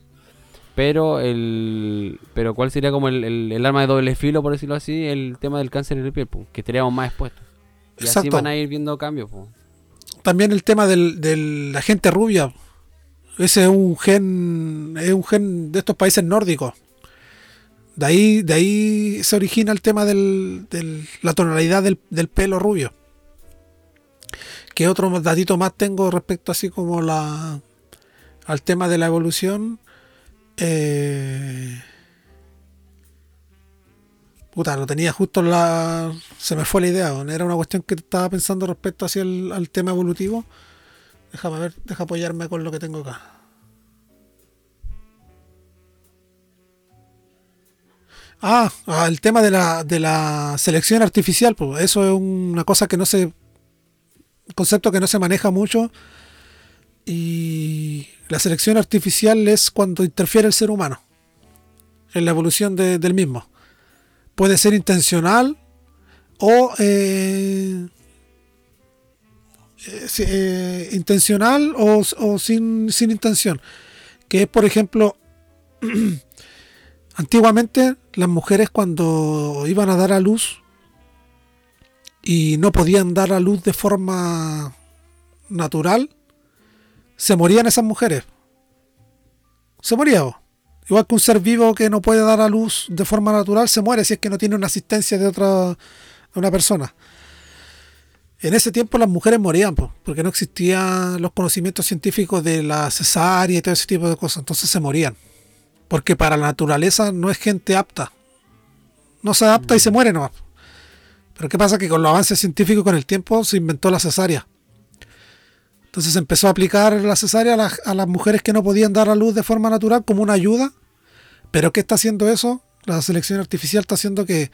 Pero el pero cuál sería como el, el- el arma de doble filo, por decirlo así, el tema del cáncer de piel, po, que estaríamos más expuestos. Y así Exacto. van a ir viendo cambios. po. También el tema del, de la gente rubia. Ese es un gen, es un gen de estos países nórdicos. De ahí, de ahí se origina el tema de la tonalidad del, del pelo rubio. Que otro datito más tengo respecto así como la al tema de la evolución. Eh, puta, lo tenía justo la. Se me fue la idea. weón. Era una cuestión que estaba pensando respecto hacia al tema evolutivo. Déjame ver, deja apoyarme con lo que tengo acá. Ah, ah, el tema de la, de la selección artificial, pues eso es una cosa que no se. concepto que no se maneja mucho. Y la selección artificial es cuando interfiere el ser humano en la evolución de- del mismo. Puede ser intencional o eh, eh, eh, intencional o, o sin, sin intención. Que es, por ejemplo, antiguamente las mujeres cuando iban a dar a luz y no podían dar a luz de forma natural, se morían esas mujeres. se moría. Igual que un ser vivo que no puede dar a luz de forma natural, se muere si es que no tiene una asistencia de otra de una persona. En ese tiempo las mujeres morían, po, porque no existían los conocimientos científicos de la cesárea y todo ese tipo de cosas, entonces se morían. Porque para la naturaleza no es gente apta. No se adapta y se muere nomás. Pero ¿qué pasa? Que con los avances científicos con el tiempo se inventó la cesárea. Entonces se empezó a aplicar la cesárea a las, a las mujeres que no podían dar a luz de forma natural como una ayuda. Pero ¿qué está haciendo eso? La selección artificial está haciendo que,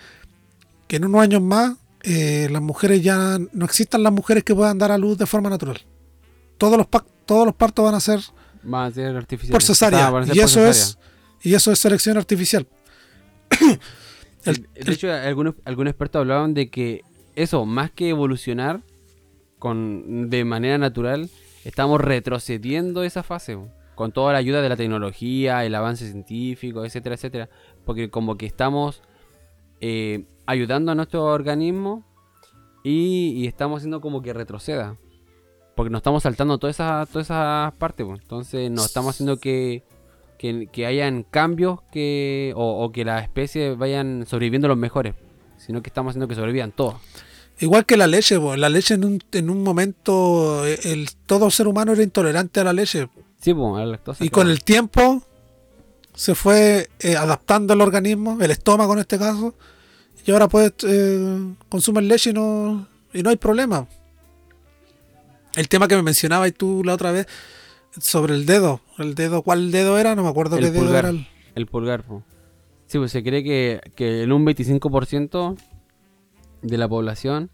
que en unos años más eh, las mujeres ya no existan las mujeres que puedan dar a luz de forma natural. Todos los, todos los partos van a ser Va a ser artificial. por cesárea. Ah, van ser y por eso cesárea. es y eso es selección artificial. El- de hecho, algunos, algunos expertos hablaban de que eso, más que evolucionar con, de manera natural, estamos retrocediendo esa fase. Con toda la ayuda de la tecnología, el avance científico, etcétera, etcétera. Porque como que estamos eh, ayudando a nuestro organismo y, estamos haciendo como que retroceda. Porque nos estamos saltando todas esas todas esas partes. bo. Entonces nos estamos haciendo que, que, que hayan cambios que o, que las especies vayan sobreviviendo los mejores. Sino que estamos haciendo que sobrevivan todos. Igual que la leche, po. la leche en un, en un momento eh, el, todo ser humano era intolerante a la leche Sí, pues, a la lactosa, y claro. con el tiempo se fue eh, adaptando el organismo, el estómago en este caso, y ahora puedes eh, consumir leche y no, y no hay problema. El tema que me mencionabas tú la otra vez sobre el dedo, el dedo, ¿cuál dedo era? No me acuerdo El qué dedo pulgar. era. el- El pulgar, po. Sí, pues se cree que, que en un 25% de la población,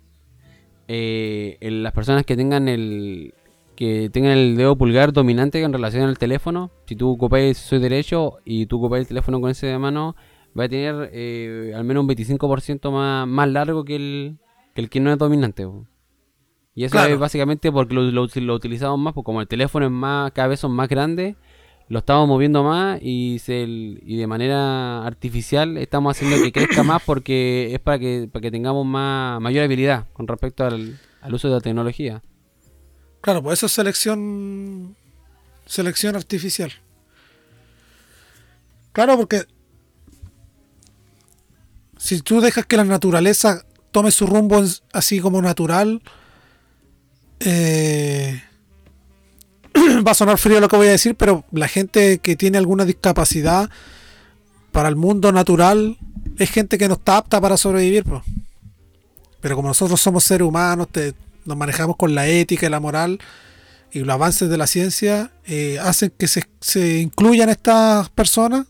eh, en las personas que tengan el que tengan el dedo pulgar dominante en relación al teléfono, si tú ocupáis soy derecho y tú ocupáis el teléfono con ese de mano, va a tener eh, al menos un 25% más, más largo que el, que el que no es dominante. po. Y eso Claro. es básicamente porque lo, lo, lo utilizamos más, pues como el teléfono es más, cada vez son más grandes, lo estamos moviendo más y, se, y de manera artificial estamos haciendo que crezca más porque es para que, para que tengamos más, mayor habilidad con respecto al, al uso de la tecnología. Claro, pues eso es selección selección artificial. Claro, porque si tú dejas que la naturaleza tome su rumbo así como natural, eh, va a sonar frío lo que voy a decir, pero la gente que tiene alguna discapacidad para el mundo natural es gente que no está apta para sobrevivir. pues. Pero como nosotros somos seres humanos, te- nos manejamos con la ética y la moral y los avances de la ciencia eh, hacen que se, se incluyan estas personas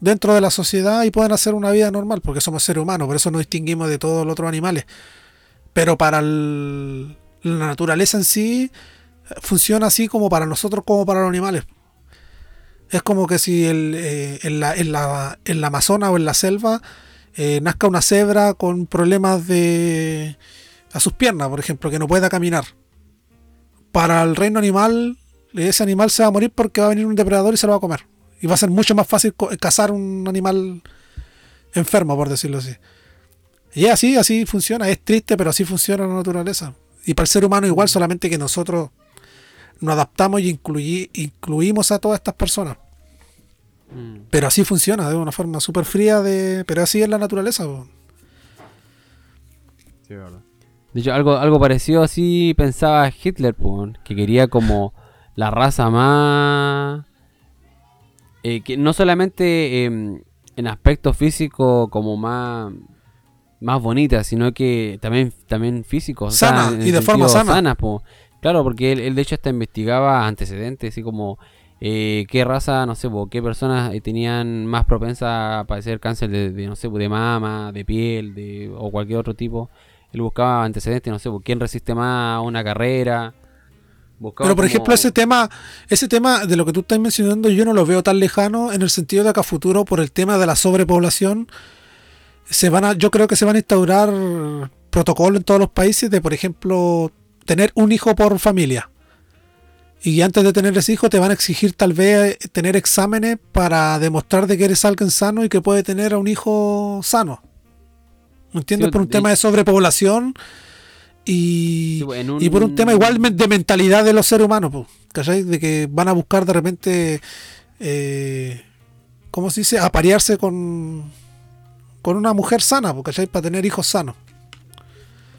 dentro de la sociedad y puedan hacer una vida normal, porque somos seres humanos, por eso nos distinguimos de todos los otros animales. Pero para la naturaleza en sí funciona así como para nosotros como para los animales. Es como que si eh, en, la, en, la, en la Amazona o en la selva eh, nazca una cebra con problemas de a sus piernas, por ejemplo, que no pueda caminar. Para el reino animal, ese animal se va a morir porque va a venir un depredador y se lo va a comer. Y va a ser mucho más fácil cazar un animal enfermo, por decirlo así. Y es así, así funciona. Es triste, pero así funciona la naturaleza. Y para el ser humano igual, solamente que nosotros nos adaptamos y incluimos a todas estas personas. Pero así funciona, de una forma súper fría, de... pero así es la naturaleza. po. De hecho, algo, algo parecido así pensaba Hitler, que quería como la raza más... eh, que no solamente em, en aspecto físico como más más bonita, sino que también también físico. o sea, Sana, y de forma sana. po. Claro, porque él, él de hecho hasta investigaba antecedentes, así como eh, qué raza, no sé, po, qué personas eh, tenían más propensa a padecer cáncer de, de, no sé, po, de mama, de piel, de o cualquier otro tipo. Él buscaba antecedentes, no sé, po, quién resiste más a una carrera. Buscaba Pero por como- ejemplo, ese tema, ese tema de lo que tú estás mencionando, yo no lo veo tan lejano en el sentido de que a futuro, por el tema de la sobrepoblación, se van a, yo creo que se van a instaurar protocolos en todos los países de, por ejemplo, tener un hijo por familia. Y antes de tener ese hijo te van a exigir tal vez tener exámenes para demostrar de que eres alguien sano y que puede tener a un hijo sano. ¿Me entiendes? Sí, por un de- tema de sobrepoblación y, Sí, un- y por un tema igual de mentalidad de los seres humanos, po, ¿cachai? De que van a buscar de repente eh, ¿cómo se dice? Aparearse con, con una mujer sana, ¿cachai? Para tener hijos sanos.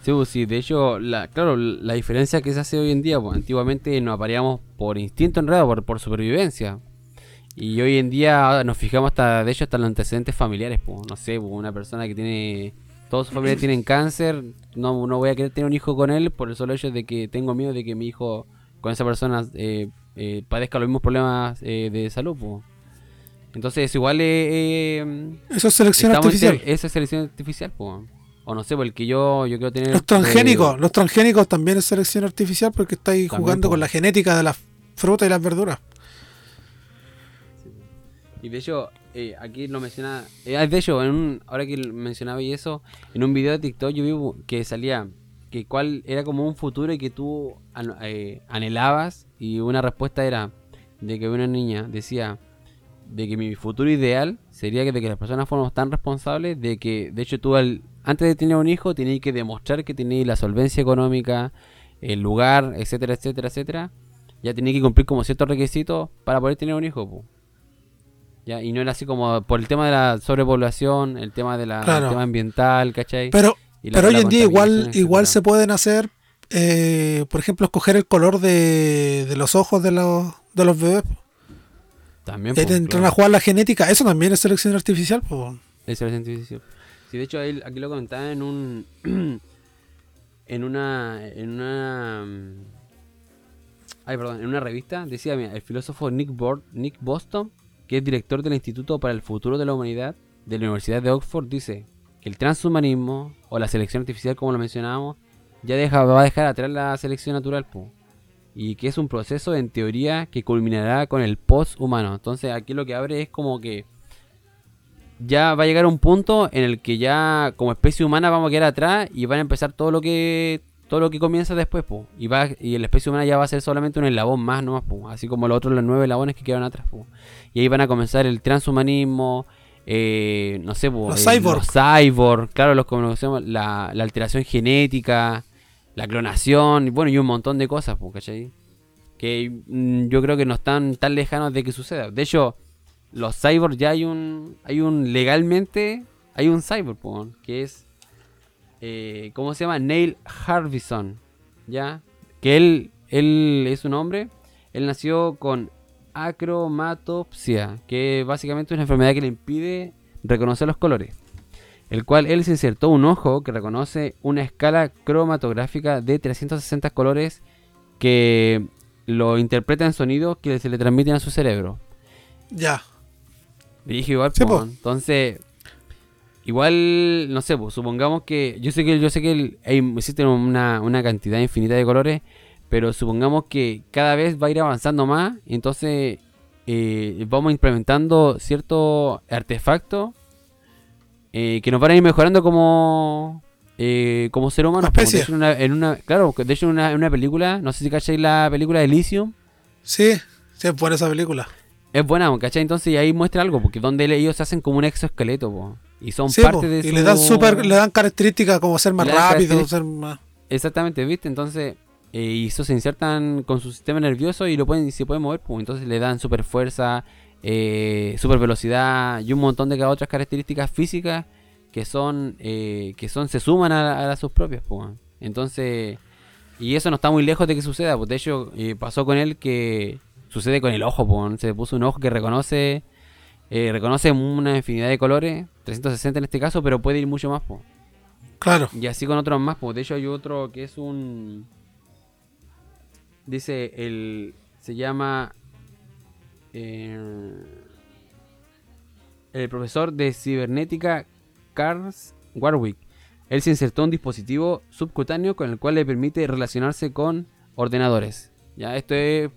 Sí, pues sí, de hecho, la, claro, la diferencia que se hace hoy en día, pues antiguamente nos apareamos por instinto en realidad, por, por supervivencia. Y hoy en día nos fijamos hasta, de hecho, hasta los antecedentes familiares, pues, no sé, pues, una persona que tiene, todos sus familiares tienen cáncer, no, no voy a querer tener un hijo con él por el solo hecho de que tengo miedo de que mi hijo con esa persona eh, eh, padezca los mismos problemas eh, de salud, pues. Entonces, igual eh, Eso es selección artificial. Eso es selección artificial, pues. O no sé, porque yo, yo quiero tener... Los transgénicos, los transgénicos también es selección artificial porque estáis También, jugando po. con la genética de las frutas y las verduras. Y de hecho, eh, aquí lo menciona. eh, de hecho, en un, ahora que mencionaba y eso, en un video de TikTok yo vi que salía que cuál era como un futuro que tú eh, anhelabas. Y una respuesta era de que una niña decía de que mi futuro ideal sería que, las personas fuéramos tan responsables de que, de hecho, tú al, antes de tener un hijo tenías que demostrar que tenías la solvencia económica, el lugar, etcétera, etcétera, etcétera. Ya tenías que cumplir como ciertos requisitos para poder tener un hijo. Ya, y no era así como por el tema de la sobrepoblación, el tema de la Claro. el tema ambiental, ¿cachai? Pero, Y la- pero hoy en día igual, igual se pueden hacer, eh, por ejemplo, escoger el color de, de los ojos de los, de los bebés. También, ahí entran claro. a jugar la genética. Eso también es selección artificial. po. Es la cientificación. Sí, de hecho, él, aquí lo comentaba en un. en una. En una. mm, Ay, perdón, en una revista. Decía, mira, el filósofo Nick, Bord, Nick Boston, que es director del Instituto para el Futuro de la Humanidad de la Universidad de Oxford, dice que el transhumanismo o la selección artificial, como lo mencionábamos, ya deja, va a dejar atrás la selección natural, y que es un proceso en teoría que culminará con el post-humano. Entonces, aquí lo que abre es como que ya va a llegar un punto en el que ya como especie humana vamos a quedar atrás y van a empezar todo lo que todo lo que comienza después, po. Y va y la especie humana ya va a ser solamente un eslabón más nomás, po. Así como los otros los nueve eslabones que quedan atrás, po. Y ahí van a comenzar el transhumanismo, eh, no sé, po, Los eh, cyborg. los cyborg, claro, los conocemos, la, la alteración genética, la clonación, y bueno, y un montón de cosas, po, ¿cachai? Que mm, yo creo que no están tan lejanos de que suceda. De hecho, los cyborg ya hay un hay un legalmente hay un cyborg po, que es eh, cómo se llama Neil Harbison ya que él él es un hombre él nació con acromatopsia que básicamente es una enfermedad que le impide reconocer los colores el cual él se insertó un ojo que reconoce una escala cromatográfica de 360 colores que lo interpreta en sonidos que se le transmiten a su cerebro Ya. dije igual, Sí, po, po. entonces igual no sé, pues supongamos que yo sé que yo sé que el- existe una, una cantidad infinita de colores, pero supongamos que cada vez va a ir avanzando más, y entonces eh, vamos implementando ciertos artefactos eh, que nos van a ir mejorando como eh, como ser humano. Como. De hecho, en una, en una- claro, de hecho en una, en una película, no sé si cacháis la película de Elysium. Sí, sí, es buena esa película. Es buena, ¿cachai? Entonces y ahí muestra algo, porque donde ellos se hacen como un exoesqueleto, po, y son Sí, parte po, de y su... le dan super, le dan características como ser más rápido, ser más. Exactamente, ¿viste? Entonces, eh, y eso se insertan con su sistema nervioso y lo pueden, se pueden mover, pues entonces le dan super fuerza, eh, super velocidad y un montón de otras características físicas que son, eh, que son, se suman a, a sus propias, pues. Entonces, y eso no está muy lejos de que suceda, pues de hecho eh, pasó con él que sucede con el ojo, pues se puso un ojo que reconoce, eh, reconoce una infinidad de colores, 360 en este caso, pero puede ir mucho más, pues. Claro. Y así con otros más, pues de hecho hay otro que es un... Dice, el... Se llama... eh, el profesor de cibernética Carl Warwick. Él se insertó un dispositivo subcutáneo con el cual le permite relacionarse con ordenadores. Ya, esto es...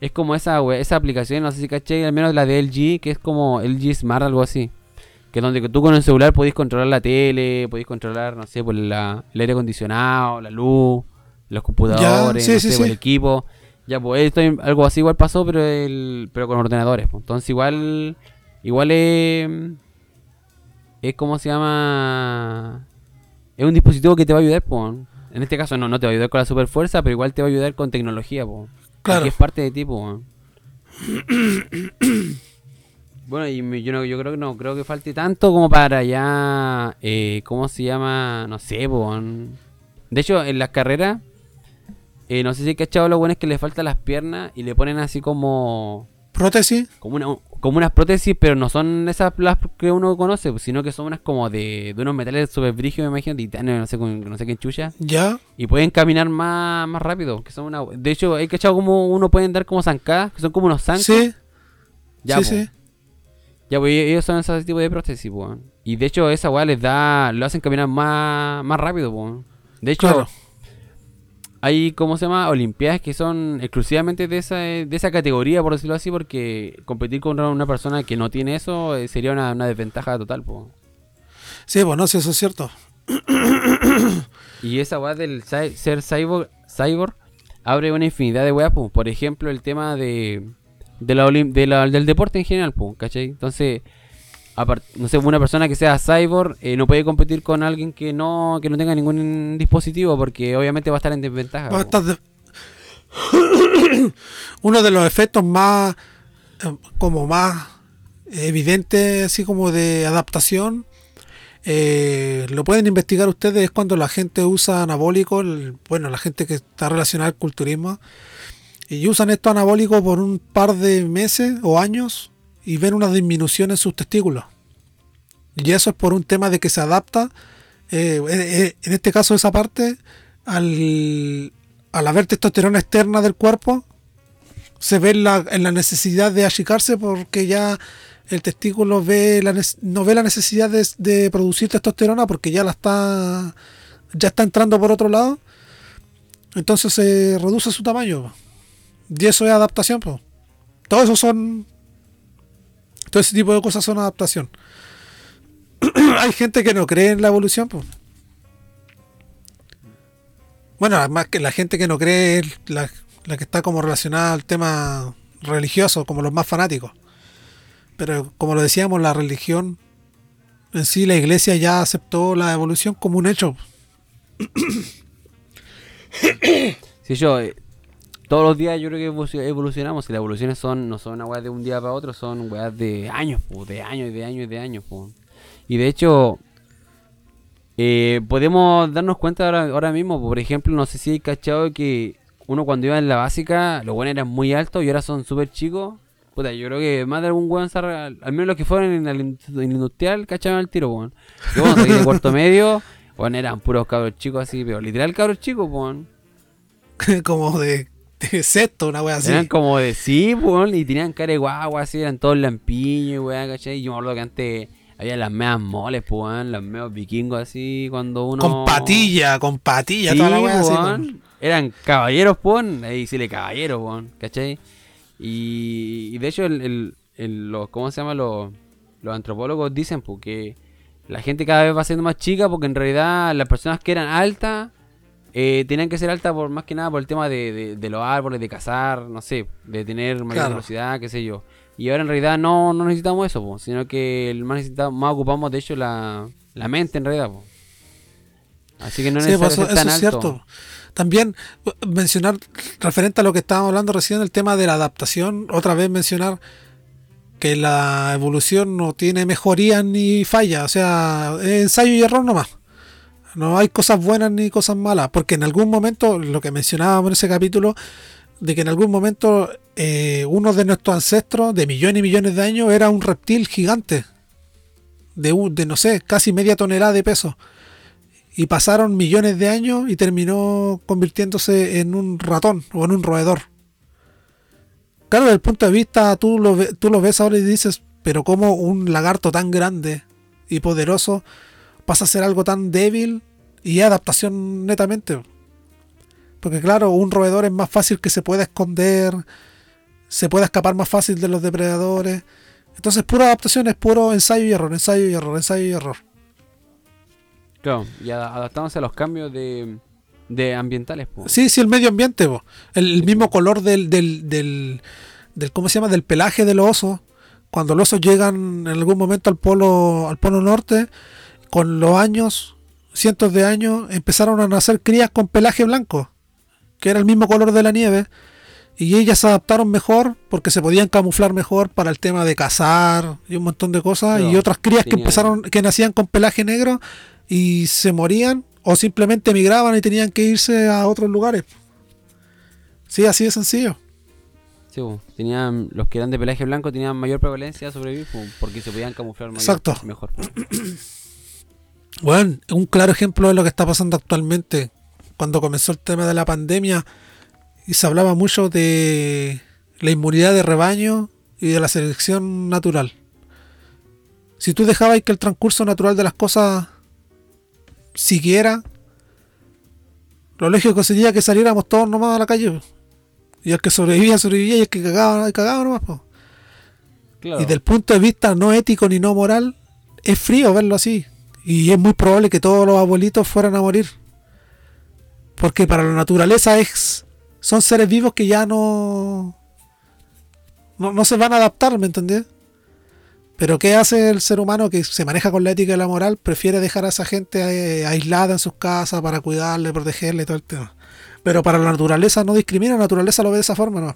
Es como esa, we- esa aplicación, no sé si caché, al menos la de LG, que es como LG Smart, algo así. Que donde tú con el celular podéis controlar la tele, podéis controlar, no sé, pues la, el aire acondicionado, la luz, los computadores, sí, no sí, sé, pues, el equipo. Ya, pues esto es- algo así igual pasó, pero el, pero con ordenadores. pues. Entonces igual, igual es, es como se llama, es un dispositivo que te va a ayudar, pues. En este caso no, no te va a ayudar con la super fuerza, pero igual te va a ayudar con tecnología, pues. Claro. Es parte de ti, pues. Bueno, y yo, no, yo creo que no creo que falte tanto como para ya. Eh, ¿Cómo se llama? No sé, weón. De hecho, en las carreras. eh, no sé si he cachado lo bueno es que le faltan las piernas y le ponen así como. Prótesis. Como, una, como unas prótesis, pero no son esas las que uno conoce, pues, sino que son unas como de, de unos metales super brígidos, me imagino, titanio, no sé, no sé qué enchucha. Ya. Y pueden caminar más, más rápido. Que son una, de hecho, hay cachado como uno pueden dar como zancadas, que son como unos zancos. Sí. Ya, sí, po. sí. Ya, pues ellos son ese tipo de prótesis, po. Y de hecho, esa weá les da. Lo hacen caminar más, más rápido, po. De hecho, Claro. Hay, ¿cómo se llama? Olimpiadas que son exclusivamente de esa, de esa categoría, por decirlo así, porque competir contra una persona que no tiene eso eh, sería una, una desventaja total, po. Sí, pues no, sí, eso es cierto. Y esa weá del ser cyborg, cyborg abre una infinidad de weas, po. Por ejemplo, el tema de, de la, de la- del deporte en general, po, ¿cachai? Entonces, no sé, una persona que sea cyborg eh, no puede competir con alguien que no, que no tenga ningún dispositivo porque obviamente va a estar en desventaja. Va a po. estar de- Uno de los efectos más eh, como más evidentes así como de adaptación eh, lo pueden investigar ustedes es cuando la gente usa anabólicos bueno la gente que está relacionada al culturismo y usan estos anabólicos por un par de meses o años y ven una disminución en sus testículos y eso es por un tema de que se adapta eh, eh, eh, en este caso esa parte al, al haber testosterona externa del cuerpo, se ve en la, en la necesidad de achicarse porque ya el testículo ve la, no ve la necesidad de, producir testosterona porque ya la está ya está entrando por otro lado. Entonces se reduce su tamaño. Y eso es adaptación. po. Todo eso son. Todo ese tipo de cosas son adaptación. Hay gente que no cree en la evolución. po. Bueno, además que la gente que no cree la, la que está como relacionada al tema religioso, como los más fanáticos. Pero como lo decíamos, la religión en sí, la iglesia ya aceptó la evolución como un hecho. Si yo, eh, todos los días yo creo que evolucio- evolucionamos. Y las evoluciones son, no son una weá de un día para otro, son weas de años, po, de años y de años y de años. po. Y de hecho, eh, podemos darnos cuenta ahora, ahora mismo. Por ejemplo, no sé si hay cachado que uno cuando iba en la básica, los buenos eran muy altos y ahora son súper chicos. Puta, yo creo que más de algún weón, al menos los que fueron en el, in- en el industrial, cachaban el tiro, weón. Yo cuando salí de cuarto medio, weón, eran puros cabros chicos así, pero literal cabros chicos, weón. como de sexto, una wea así. Eran como de sí, weón, y tenían cara de guagua, así, eran todos lampiños, weón, ¿cachai? Y yo me acuerdo que antes había las meas moles, pues, weón, los meos vikingos así, cuando uno... Con patilla, con patilla, Sí, toda la wea así. weón. con- Eran caballeros, pon, ahí sí le caballeros, weón, ¿cachai? Y, y de hecho, el, el- el- los, ¿cómo se llama? Los, los antropólogos dicen pues, que la gente cada vez va siendo más chica porque en realidad las personas que eran altas eh, tenían que ser altas por más que nada por el tema de, de- de los árboles, de cazar, no sé, de tener mayor Claro. velocidad, qué sé yo. Y ahora en realidad no, no necesitamos eso, po, sino que más, necesitamos, más ocupamos de hecho la, la mente en realidad. po. Así que no Sí, pues, necesario eso, tan eso es alto. cierto. También eh, mencionar, referente a lo que estábamos hablando recién, el tema de la adaptación, otra vez mencionar que la evolución no tiene mejorías ni falla, o sea, ensayo y error nomás. No hay cosas buenas ni cosas malas, porque en algún momento, lo que mencionábamos en ese capítulo, de que en algún momento eh, uno de nuestros ancestros, de millones y millones de años, era un reptil gigante, de, de no sé, casi media tonelada de peso y pasaron millones de años y terminó convirtiéndose en un ratón o en un roedor. Claro, desde el punto de vista, tú lo, tú lo ves ahora y dices, pero ¿cómo un lagarto tan grande y poderoso pasa a ser algo tan débil y es adaptación netamente? Porque claro, un roedor es más fácil que se pueda esconder, se pueda escapar más fácil de los depredadores. Entonces, pura adaptación es puro ensayo y error, ensayo y error, ensayo y error. Claro, y ada- adaptándose a los cambios de, de ambientales. po. Sí, sí, el medio ambiente, po. el, el mismo color del, del, del, del- ¿cómo se llama? Del pelaje de los osos. Cuando los osos llegan en algún momento al polo, al polo norte, con los años, cientos de años, empezaron a nacer crías con pelaje blanco, que era el mismo color de la nieve, Y ellas se adaptaron mejor porque se podían camuflar mejor para el tema de cazar y un montón de cosas. y otras crías que empezaron, que nacían con pelaje negro y se morían o simplemente migraban y tenían que irse a otros lugares. Sí, así de sencillo. Sí, tenían, los que eran de pelaje blanco tenían mayor prevalencia de sobrevivir po, porque se podían camuflar mayor- Exacto. mejor. Bueno, un claro ejemplo de lo que está pasando actualmente. Cuando comenzó el tema de la pandemia y se hablaba mucho de la inmunidad de rebaño y de la selección natural. Si tú dejabas que el transcurso natural de las cosas siguiera, lo lógico sería que saliéramos todos nomás a la calle. Y el que sobrevivía, sobrevivía y el que cagaba, cagaba nomás. Claro. Y del punto de vista no ético ni no moral, es frío verlo así. Y es muy probable que todos los abuelitos fueran a morir. Porque para la naturaleza es, son seres vivos que ya no, no, no se van a adaptar, ¿me entendés? Pero ¿qué hace el ser humano que se maneja con la ética y la moral? Prefiere dejar a esa gente eh, aislada en sus casas para cuidarle, protegerle y todo el tema. Pero para la naturaleza no discrimina, la naturaleza lo ve de esa forma, ¿no?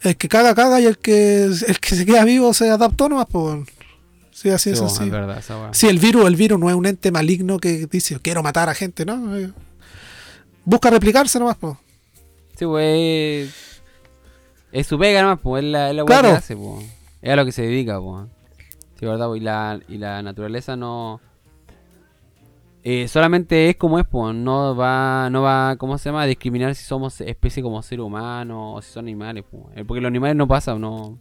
El que caga, caga y el que, el que se queda vivo se adaptó nomás, pues. Sí, así Sí, es po, así. verdad. Sí, el virus, el virus no es un ente maligno que dice quiero matar a gente, ¿no? Eh, Busca replicarse nomás, pues. Sí, pues. Es su pega nomás, pues. Es la, es la Claro. que hace, pues. Es a lo que se dedica, pues. Sí, verdad, po, y la, y la naturaleza no. eh, solamente es como es, pues. No va, no va, ¿cómo se llama? A discriminar si somos especie como ser humano o si son animales, pues. Eh, Porque los animales no pasan, no.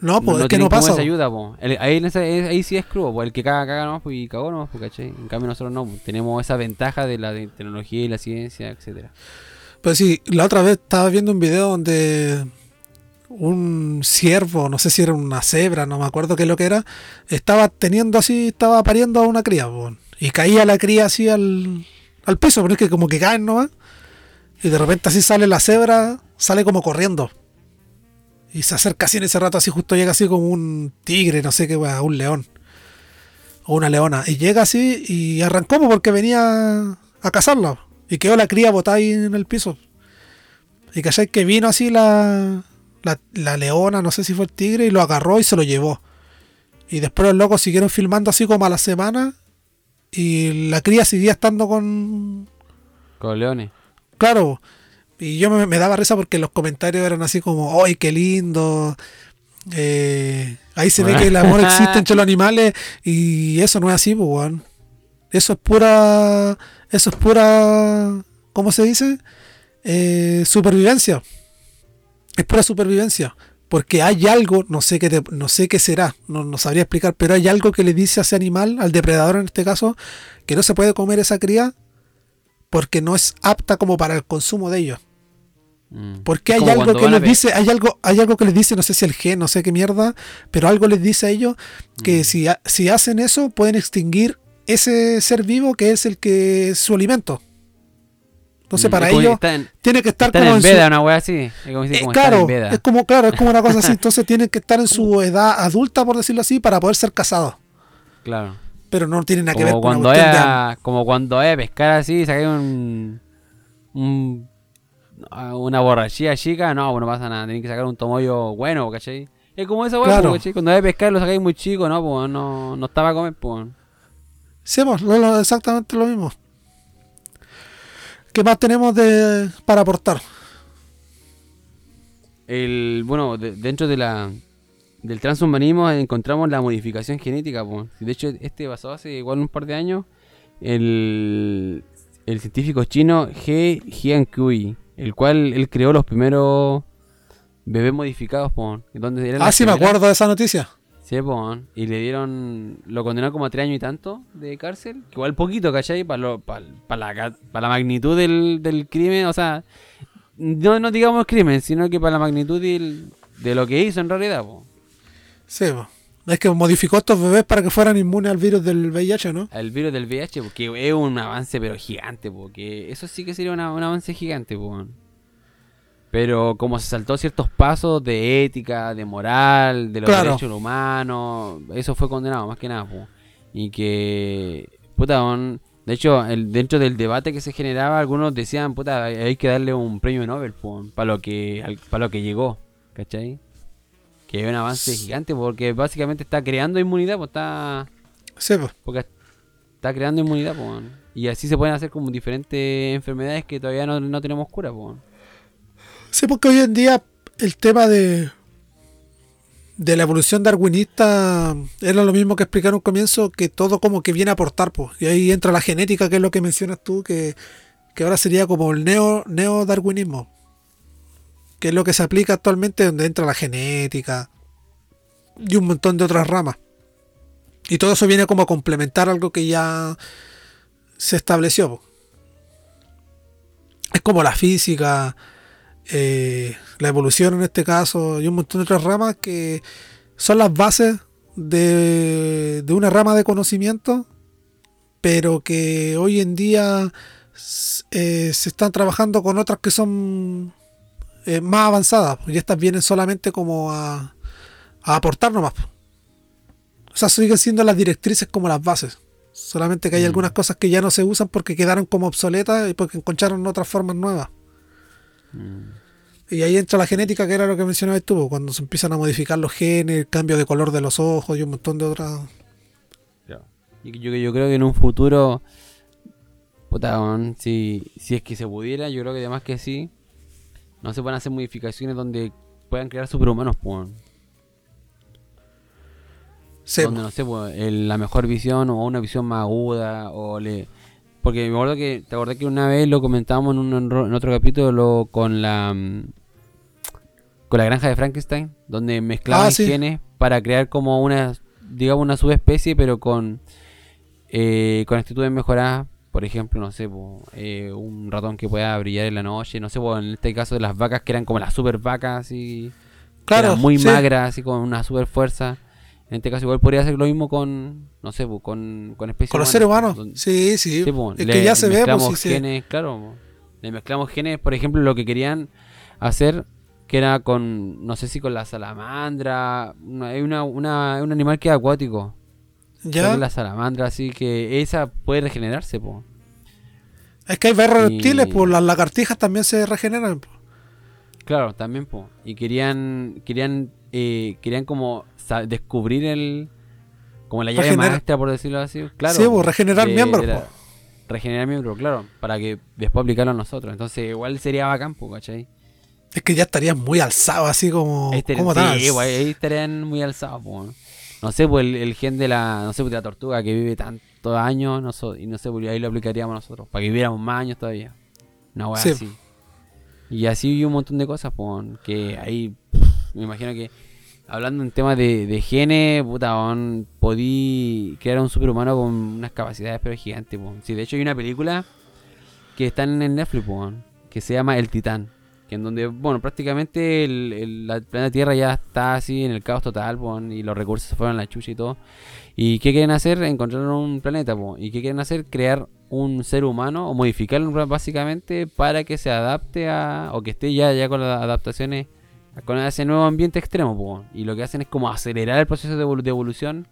No, pues es que no pasa. esa po. ayuda, po. El- ahí, en esa- es- ahí sí es crudo, pues. El que caga, caga nomás, pues. Y cagó nomás, pues, ¿cachai? En cambio, nosotros no, pues, Tenemos esa ventaja de la de tecnología y la ciencia, etcétera Pero sí, la otra vez estaba viendo un video donde un ciervo, no sé si era una cebra, no me acuerdo qué es lo que era, estaba teniendo así, estaba pariendo a una cría, po, y caía la cría así al, al piso, pero es que como que caen nomás, y de repente así sale la cebra, sale como corriendo. Y se acerca así en ese rato, así justo llega así como un tigre, no sé qué, wea, un león. O una leona. Y llega así y arrancó po, porque venía a cazarla. Y quedó la cría botada ahí en el piso. Y cachai que vino así la, la, la leona, no sé si fue el tigre, y lo agarró y se lo llevó. Y después los locos siguieron filmando así como a la semana. Y la cría seguía estando con, Con leones. Claro, y yo me, me daba risa porque los comentarios eran así como, ¡ay, qué lindo! Eh, ahí se ve que el amor existe entre los animales y eso no es así, pues, weón. Eso es pura, eso es pura, ¿cómo se dice? Eh, supervivencia. Es pura supervivencia. Porque hay algo, no sé qué, te- no sé qué será, no, no sabría explicar, pero hay algo que le dice a ese animal, al depredador en este caso, que no se puede comer esa cría porque no es apta como para el consumo de ellos. Mm. Porque Es hay algo que les dice, hay algo, hay algo que les dice, no sé si el gen, no sé qué mierda, pero algo les dice a ellos que Mm. si, si hacen eso pueden extinguir ese ser vivo que es el que es su alimento. Entonces Mm, para es ellos Están, tiene que estar como en su, veda, una wea así. Es como, eh, como claro, en veda. es como claro, es como una cosa así, entonces tienen que estar en su edad adulta por decirlo así para poder ser casados, Claro. pero no tienen nada que ver con cuando, una de como cuando a pescar así, saqué un, un una borrachía chica, no, pues no pasa nada, tienen que sacar un tomoyo bueno, ¿cachai? Es como esa weá, Claro. ¿cachai? Cuando vaya a pescar lo sacáis muy chico, no, pues no, no estaba a comer, pues. Sí, pues, lo- exactamente lo mismo. ¿Qué más tenemos de para aportar? El, bueno, de- dentro de la del transhumanismo encontramos la modificación genética, pues. De hecho, este pasó hace igual un par de años. El, el científico chino He Jiankui, el cual él creó los primeros bebés modificados. Donde eran Ah, sí, me acuerdo de esa noticia. Sí, pues. Y le dieron. Lo condenaron como a tres años y tanto de cárcel. Que igual poquito, ¿cachai? Para la, ca- pa la magnitud del, del crimen. O sea, no, no digamos crimen, sino que para la magnitud del- de lo que hizo en realidad, pues. Sí. Es que modificó estos bebés para que fueran inmunes al virus del VIH, ¿no? El virus del VIH, porque es un avance, pero gigante, porque eso sí que sería una- un avance gigante, pues. Pero como se saltó ciertos pasos de ética, de moral, de los Claro. derechos humanos, eso fue condenado más que nada, po. Y que, puta, weón, De hecho, el, dentro del debate que se generaba, algunos decían, puta, hay que darle un premio Nobel para lo que para lo que llegó, ¿cachai? Que es un avance gigante porque básicamente está creando inmunidad, pues está... Sí, pues. Porque está creando inmunidad, pues. Y así se pueden hacer como diferentes enfermedades que todavía no, no tenemos cura, pues. Sí, porque hoy en día el tema de de la evolución darwinista era lo mismo que explicar un comienzo, que todo como que viene a aportar, pues. Y ahí entra la genética, que es lo que mencionas tú, que, que ahora sería como el neo, neo-darwinismo. Que es lo que se aplica actualmente donde entra la genética y un montón de otras ramas. Y todo eso viene como a complementar algo que ya se estableció. Es como la física, eh, la evolución en este caso y un montón de otras ramas que son las bases de, una rama de conocimiento, pero que hoy en día eh, se están trabajando con otras que son eh, más avanzadas y estas vienen solamente como a, a aportar nomás. po. O sea, siguen siendo las directrices como las bases. Solamente que hay Mm. algunas cosas que ya no se usan porque quedaron como obsoletas y porque encontraron otras formas nuevas. Y ahí entra la genética, que era lo que mencionabas tú, po, cuando se empiezan a modificar los genes, el cambio de color de los ojos y un montón de otras. Y yo, yo creo que en un futuro, puta, si, si es que se pudiera, yo creo que además que sí, no se pueden hacer modificaciones donde puedan crear superhumanos, pues. Sí, donde no sé, pues, el- la mejor visión o una visión más aguda o le porque me acuerdo que te acordé que una vez lo comentábamos en, un, en otro capítulo con la mm, con la granja de Frankenstein donde mezclaban Ah, sí. genes para crear como una digamos una subespecie pero con eh, con actitudes mejoradas por ejemplo no sé po, eh, un ratón que pueda brillar en la noche no sé po, en este caso de las vacas que eran como las super vacas así que Claro, muy sí. magras así con una super fuerza en este caso igual podría hacer lo mismo con, no sé, pues, con, con especies Con los seres humanos. Sí, sí. sí, es le que ya se ve, pues, sí, genes, claro. Le mezclamos genes, por ejemplo, lo que querían hacer, que era con, no sé si con la salamandra, una- una, una, un animal que es acuático. Ya. La salamandra, así que esa puede regenerarse, pues. Es que hay varios Y- reptiles, pues las lagartijas también se regeneran. po. Claro, también, pues. Y querían, querían, eh, querían como descubrir el, como la llave Regener- maestra, por decirlo así. Claro. Sí, regenerar de- miembros, de la- po. Regenerar miembros, claro. Para que después aplicarlo a nosotros. Entonces, igual sería bacán, ¿cachai? Es que ya estarían muy alzados, así como. Ahí estarían- como sí, pues, ahí estarían muy alzados. No sé, pues el, el gen de la, no sé, pues, de la tortuga que vive tantos años, no so- y no sé, pues ahí lo aplicaríamos nosotros, para que viviéramos más años todavía. Una weá Sí. así. Y así hay un montón de cosas, pues, que ahí, pff, me imagino que, hablando en temas de, de genes, puta, podí crear un superhumano con unas capacidades pero gigantes, pues. Sí, de hecho hay una película que está en el Netflix, pues, que se llama El Titán. Que en donde, bueno, prácticamente el, el- la planeta Tierra ya está así en el caos total, po, y los recursos se fueron a la chucha y todo. ¿Y qué quieren hacer? Encontrar un planeta, po. ¿Y qué quieren hacer? Crear un ser humano o modificarlo básicamente para que se adapte a, o que esté ya, ya con las adaptaciones, con ese nuevo ambiente extremo, po. Y lo que hacen es como acelerar el proceso de, evolu- de evolución,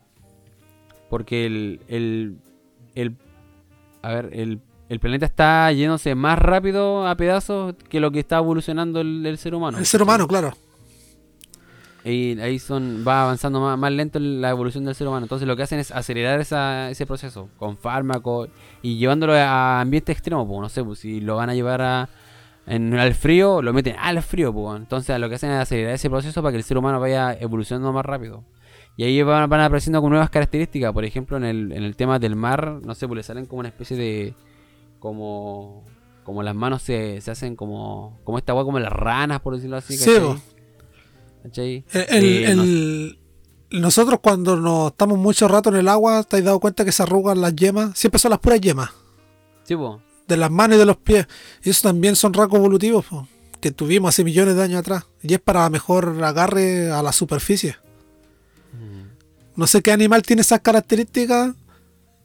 porque el, el, el, a ver, el el planeta está yéndose más rápido a pedazos que lo que está evolucionando el, el ser humano. El ser humano, claro. Y ahí son, va avanzando más, más lento la evolución del ser humano. Entonces lo que hacen es acelerar esa, ese proceso con fármacos y llevándolo a ambientes extremos. Pues, no sé, pues, si lo van a llevar a, en, al frío, lo meten al frío. Pues, entonces lo que hacen es acelerar ese proceso para que el ser humano vaya evolucionando más rápido. Y ahí van, van apareciendo con nuevas características. Por ejemplo, en el, en el tema del mar, no sé, pues le salen como una especie de... Como, como las manos se, se hacen como, como esta agua, como las ranas, por decirlo así. Sí, ¿cachai? Eh, no el- Nosotros cuando nos estamos mucho rato en el agua, ¿te has dado cuenta que se arrugan las yemas? Siempre son las puras yemas, Sí, po. de las manos y de los pies. Y eso también son rasgos evolutivos po, que tuvimos hace millones de años atrás. Y es para mejor agarre a la superficie. No sé qué animal tiene esas características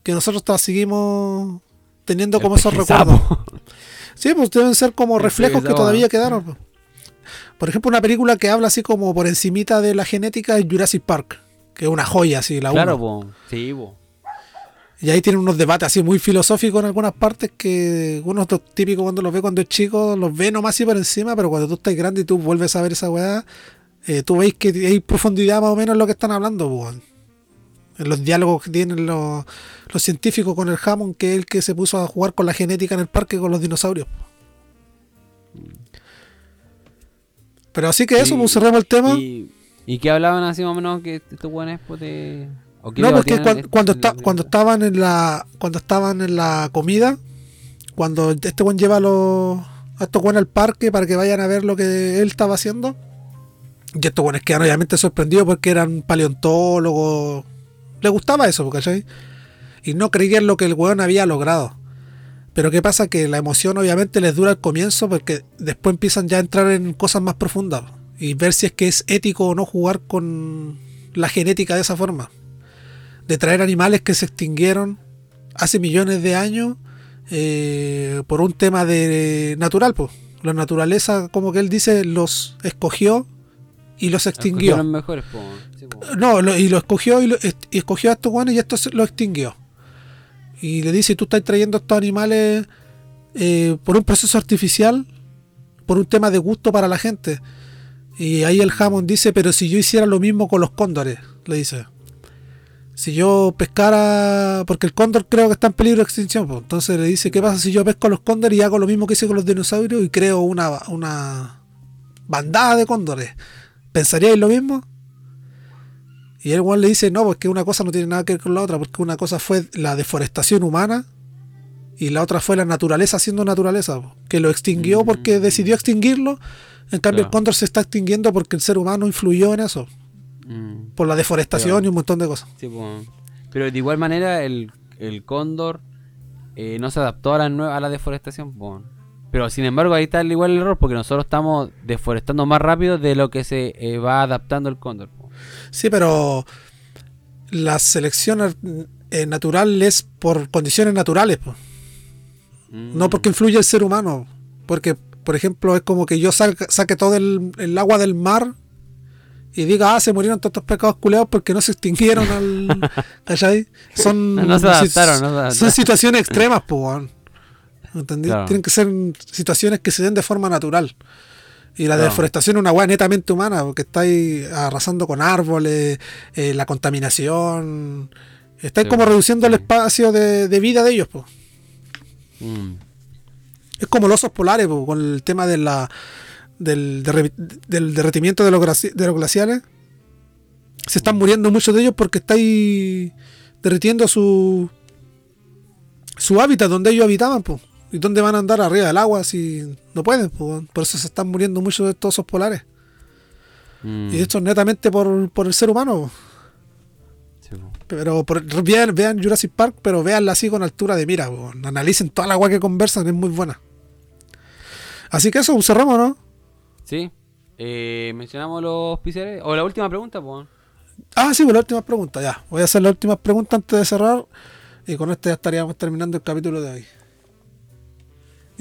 que nosotros seguimos teniendo como esos recuerdos. Sí, pues deben ser como El reflejos que todavía quedaron. pues. Por ejemplo, una película que habla así como por encimita de la genética es Jurassic Park, que es una joya así, la Claro. Sí, po. Y ahí tienen unos debates así muy filosóficos en algunas partes que uno de los típicos cuando los ve cuando es chico, los ve nomás así por encima, pero cuando tú estás grande y tú vuelves a ver esa weá, eh, tú veis que hay profundidad más o menos en lo que están hablando, weón. En los diálogos que tienen los, los científicos con el Hammond, que es el que se puso a jugar con la genética en el parque con los dinosaurios. Pero así que eso, pues cerremos el tema. ¿Y, ¿Y qué hablaban así más o menos que estos buenos pues de... No, porque en- cuando, está, cuando estaban en la cuando estaban en la comida, cuando este buen lleva a los a estos buenos al parque para que vayan a ver lo que él estaba haciendo, y estos buenos quedan obviamente sorprendidos porque eran paleontólogos, les gustaba eso, ¿cachai? Y no creían lo que el weón había logrado. Pero qué pasa que la emoción obviamente les dura al comienzo porque después empiezan ya a entrar en cosas más profundas y ver si es que es ético o no jugar con la genética de esa forma de traer animales que se extinguieron hace millones de años eh, por un tema de natural, pues. La naturaleza, como que él dice, los escogió y los extinguió. Escogieron mejores, po, sí, po. No, lo- y lo escogió y, lo- y escogió a estos guanes y estos lo extinguió. Y le dice, tú estás trayendo estos animales eh, por un proceso artificial, por un tema de gusto para la gente. Y ahí el Hammond dice, pero si yo hiciera lo mismo con los cóndores, le dice. Si yo pescara, porque el cóndor creo que está en peligro de extinción, entonces le dice, ¿qué pasa si yo pesco a los cóndores y hago lo mismo que hice con los dinosaurios y creo una, una bandada de cóndores? ¿Pensaríais lo mismo? Y el igual le dice, no, porque una cosa no tiene nada que ver con la otra, porque una cosa fue la deforestación humana y la otra fue la naturaleza siendo naturaleza, que lo extinguió porque Mm. decidió extinguirlo. En cambio, el cóndor se está extinguiendo porque el ser humano influyó en eso, Mm, por la deforestación Claro. y un montón de cosas. sí, po. Pero de igual manera el, el cóndor eh, no se adaptó a la, a la deforestación. po. Pero sin embargo ahí está el- igual el error porque nosotros estamos deforestando más rápido de lo que se eh, va adaptando el cóndor. po. Sí, pero la selección eh, natural es por condiciones naturales, po. Mm, no porque influye el ser humano. Porque, por ejemplo, es como que yo saque, saque todo el, el agua del mar y diga, ah, se murieron todos estos pescados culeados porque no se extinguieron al. ¿Cachai? Son, No se adaptaron, no se Son situaciones extremas, pues, weón. ¿Entendí? Claro. Tienen que ser situaciones que se den de forma natural. Y la deforestación es una weá netamente humana, porque estáis arrasando con árboles, eh, la contaminación. Estáis Sí, como reduciendo el espacio de, de vida de ellos, pues. mm, Es como los osos polares, po, con el tema de la, del, del derretimiento de los, de los glaciares. Se están muriendo muchos de ellos porque estáis derritiendo su su hábitat donde ellos habitaban, po. ¿Y dónde van a andar arriba del agua si no pueden? po? Por eso se están muriendo muchos de estos osos polares. mm, Y esto es netamente por, por el ser humano. sí. Pero por- vean, vean Jurassic Park, pero veanla así con altura de mira. po. Analicen toda la agua que conversan, es muy buena. Así que eso, cerramos, ¿no? Sí. Eh, mencionamos los pizzeres. O la última pregunta, pues. Ah, sí, pues la última pregunta, ya. Voy a hacer la última pregunta antes de cerrar. Y con esto ya estaríamos terminando el capítulo de hoy.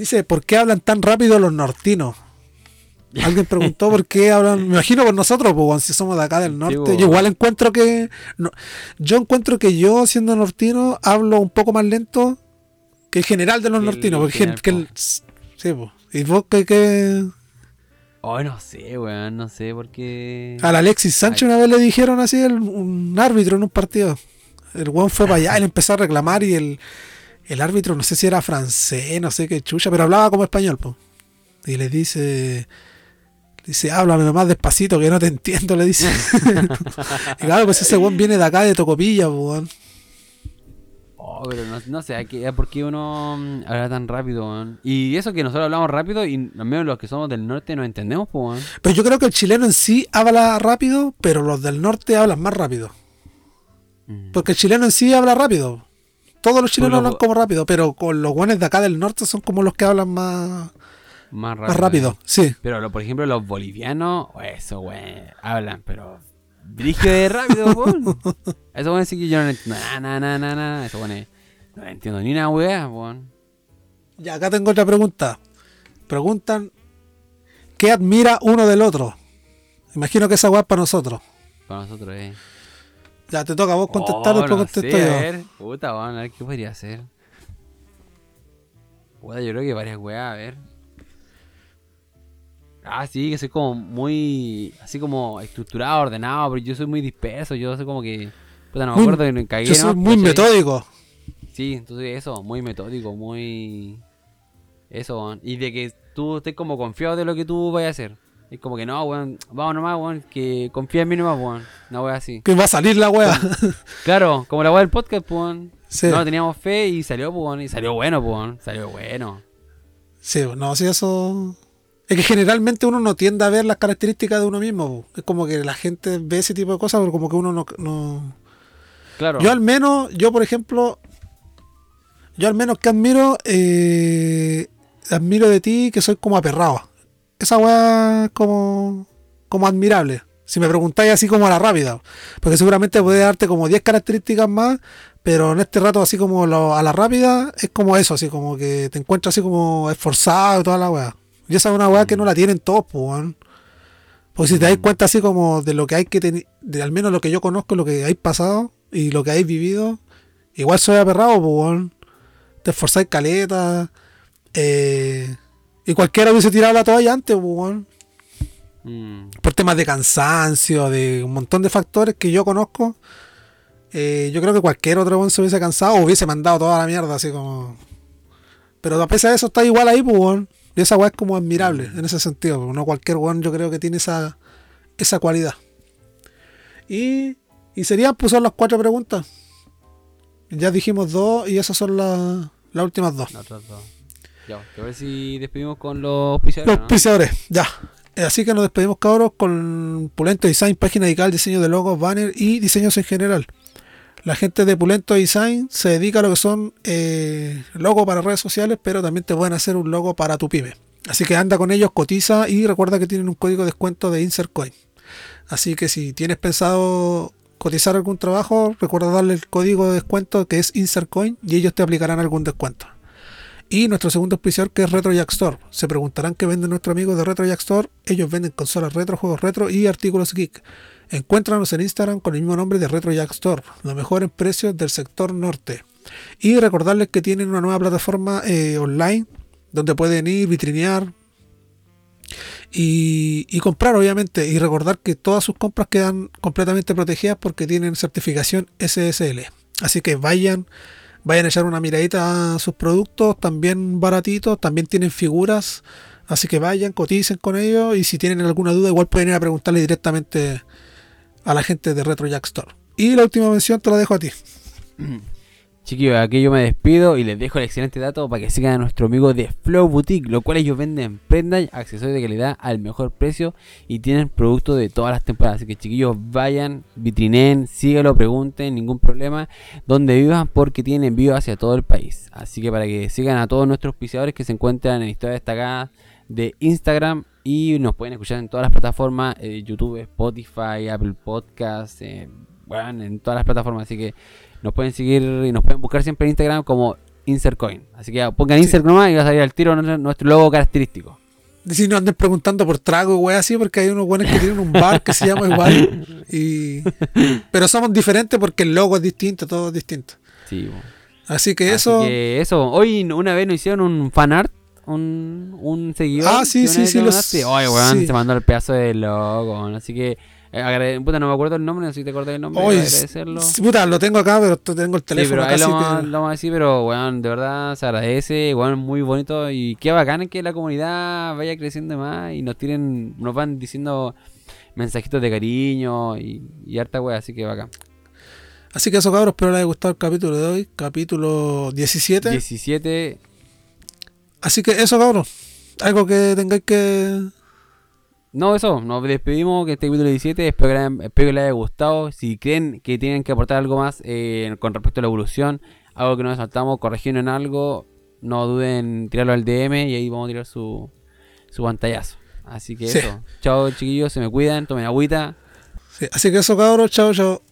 Dice, ¿por qué hablan tan rápido los nortinos? Alguien preguntó por qué hablan, me imagino por nosotros, pues, si somos de acá del norte. yo igual encuentro que, no- yo encuentro que yo, siendo nortino, hablo un poco más lento que el general de los nortinos. Porque general, que el- sí, pues. ¿Y vos qué, qué? Oh, no sé, weón. No sé por qué. Al Alexis Sánchez una vez le dijeron así el- un árbitro en un partido. El weón fue para allá le empezó a reclamar y el, el árbitro no sé si era francés, no sé qué chucha, pero hablaba como español, po. Y le dice, dice, háblame más despacito que no te entiendo, le dice. y claro, pues ese weón viene de acá de Tocopilla, weón. Oh, pero no, no sé, aquí- ¿por qué uno mm, habla tan rápido, weón? Y eso que nosotros hablamos rápido y al menos los que somos del norte no entendemos, pues, weón. Pero yo creo que el chileno en sí habla rápido, pero los del norte hablan más rápido. Mm. Porque el chileno en sí habla rápido. Todos los chilenos Pues lo- hablan como rápido, pero con los guanes de acá del norte son como los que hablan más, Más rápido. más rápido. Sí. Pero, lo- por ejemplo, los bolivianos, eso, weón, hablan, pero. Dirige de rápido, weón. Eso, weón, sí que yo no entiendo. Nada, nada, nada, nada. Eso, weón, no entiendo ni una weá, weón. Y acá tengo otra pregunta. Preguntan, ¿qué admira uno del otro? Imagino que esa weá es para nosotros. Para nosotros, eh. Ya te toca a vos contestar, Oh, después no contesto sé, yo. A ver, puta, a ver qué podría hacer. Puta, yo creo que varias weas, a ver. Ah, sí, que soy como muy. Así como estructurado, ordenado, pero yo soy muy disperso. Yo soy como que. Puta, no me acuerdo que cagué. Yo soy ¿no? muy metódico. Sí, entonces eso, muy metódico, muy. Eso. Y de que tú estés como confiado de lo que tú vayas a hacer. Es como que no, weón, vamos nomás, weón, que confía en mí nomás, weón. Una wea así. Que va a salir la wea. Claro, como la wea del podcast, pues. weón. Sí. No, teníamos fe y salió, pues, weón, y salió bueno, pues, weón, salió bueno. Sí, no, sí, eso. Es que generalmente uno no tiende a ver las características de uno mismo. Es como que la gente ve ese tipo de cosas, pero como que uno no. no- Claro. Yo al menos, yo por ejemplo, yo al menos que admiro, eh, admiro de ti que soy como aperrado. Esa weá es como, como admirable. Si me preguntáis así como a la rápida. Porque seguramente puede darte como 10 características más, pero en este rato así como lo- a la rápida es como eso, así como que te encuentras así como esforzado y toda la weá. Y esa es una weá que no la tienen todos, pues. Porque si te das cuenta así como de lo que hay que tener, de al menos lo que yo conozco, lo que hay pasado y lo que hay vivido, igual soy aperrado, pues, weón. Te esforzáis caleta. eh, y cualquiera hubiese tirado la toalla antes, pues, weón. Mm, Por temas de cansancio, de un montón de factores que yo conozco. eh, yo creo que cualquier otro weón se hubiese cansado o hubiese mandado toda la mierda, así como. Pero a pesar de eso, está igual ahí, pues, weón. Y esa weá es como admirable en ese sentido. porque No cualquier weón yo creo que tiene esa, esa cualidad. Y, y serían, pues, son las cuatro preguntas. Ya dijimos dos y esas son las, las últimas dos. las otras dos. Ya, a ver si despedimos con los auspiciadores, Los ¿no? auspiciadores, ya. Eh, Así que nos despedimos, cabros, con Pulento Design, página dedical, diseño de logos, banner y diseños en general. La gente de Pulento Design se dedica a lo que son eh, logos para redes sociales, pero también te pueden hacer un logo para tu pyme. Así que anda con ellos, cotiza y recuerda que tienen un código de descuento de Insert Coin. Así que si tienes pensado cotizar algún trabajo, recuerda darle el código de descuento que es Insert Coin y ellos te aplicarán algún descuento. Y nuestro segundo auspiciador que es Retro Jack Store. Se preguntarán qué venden nuestros amigos de Retro Jack Store. Ellos venden consolas retro, juegos retro y artículos geek. Encuéntranos en Instagram con el mismo nombre de Retro Jack Store, lo mejor en precios del sector norte. Y recordarles que tienen una nueva plataforma eh, online donde pueden ir, vitrinear y, y comprar obviamente. Y recordar que todas sus compras quedan completamente protegidas porque tienen certificación SSL. Así que vayan, vayan a echar una miradita a sus productos, también baratitos, también tienen figuras. Así que vayan, coticen con ellos y si tienen alguna duda igual pueden ir a preguntarle directamente a la gente de Retro Jack Store. Y la última mención te la dejo a ti. Chiquillos, aquí yo me despido y les dejo el excelente dato para que sigan a nuestro amigo de Flow Boutique, lo cual ellos venden prendas, accesorios de calidad al mejor precio y tienen productos de todas las temporadas. Así que chiquillos, vayan, vitrinen, síganlo, pregunten, ningún problema, donde vivan porque tienen envío hacia todo el país. Así que para que sigan a todos nuestros pisadores que se encuentran en historia destacada de Instagram y nos pueden escuchar en todas las plataformas, eh, YouTube, Spotify, Apple Podcasts, eh, bueno, en todas las plataformas. Así que nos pueden seguir y nos pueden buscar siempre en Instagram como InsertCoin. Así que pongan Sí. Insert nomás y va a salir al tiro nuestro, logo característico. Si no anden preguntando por trago y wey así, porque hay unos buenos que tienen un bar que se llama igual. Y... Pero somos diferentes porque el logo es distinto, todo es distinto. Sí, bo. Así que Así eso. que eso, hoy una vez nos hicieron un fan art, un, un seguidor. Ah, sí, sí, sí, lo los-. Ay, weón, sí. se mandó el pedazo de logo. Así que, eh, puta, no me acuerdo el nombre, no sé si te acordás el nombre. Hoy, agradecerlo. puta, lo tengo acá, pero tengo el Sí, teléfono pero acá. ahí lo, vamos, que- lo vamos a decir, pero weón, de verdad se agradece, weón, muy bonito y qué bacán que la comunidad vaya creciendo más y nos tiren, nos van diciendo mensajitos de cariño y, y harta weón, así que bacán. Así que eso, cabros, espero les haya gustado el capítulo de hoy, capítulo 17. 17, Así que eso, cabros. Algo que tengáis que. No, eso, nos despedimos que este capítulo 17, espero que, le hayan- espero que les haya gustado, si creen que tienen que aportar algo más eh, con respecto a la evolución, algo que nos saltamos, corrigiendo en algo, no duden en tirarlo al DM y ahí vamos a tirar su, su pantallazo. Así que Sí. eso. Chao chiquillos, se me cuidan, tomen agüita. sí, Así que eso, cabros. Chao, chao.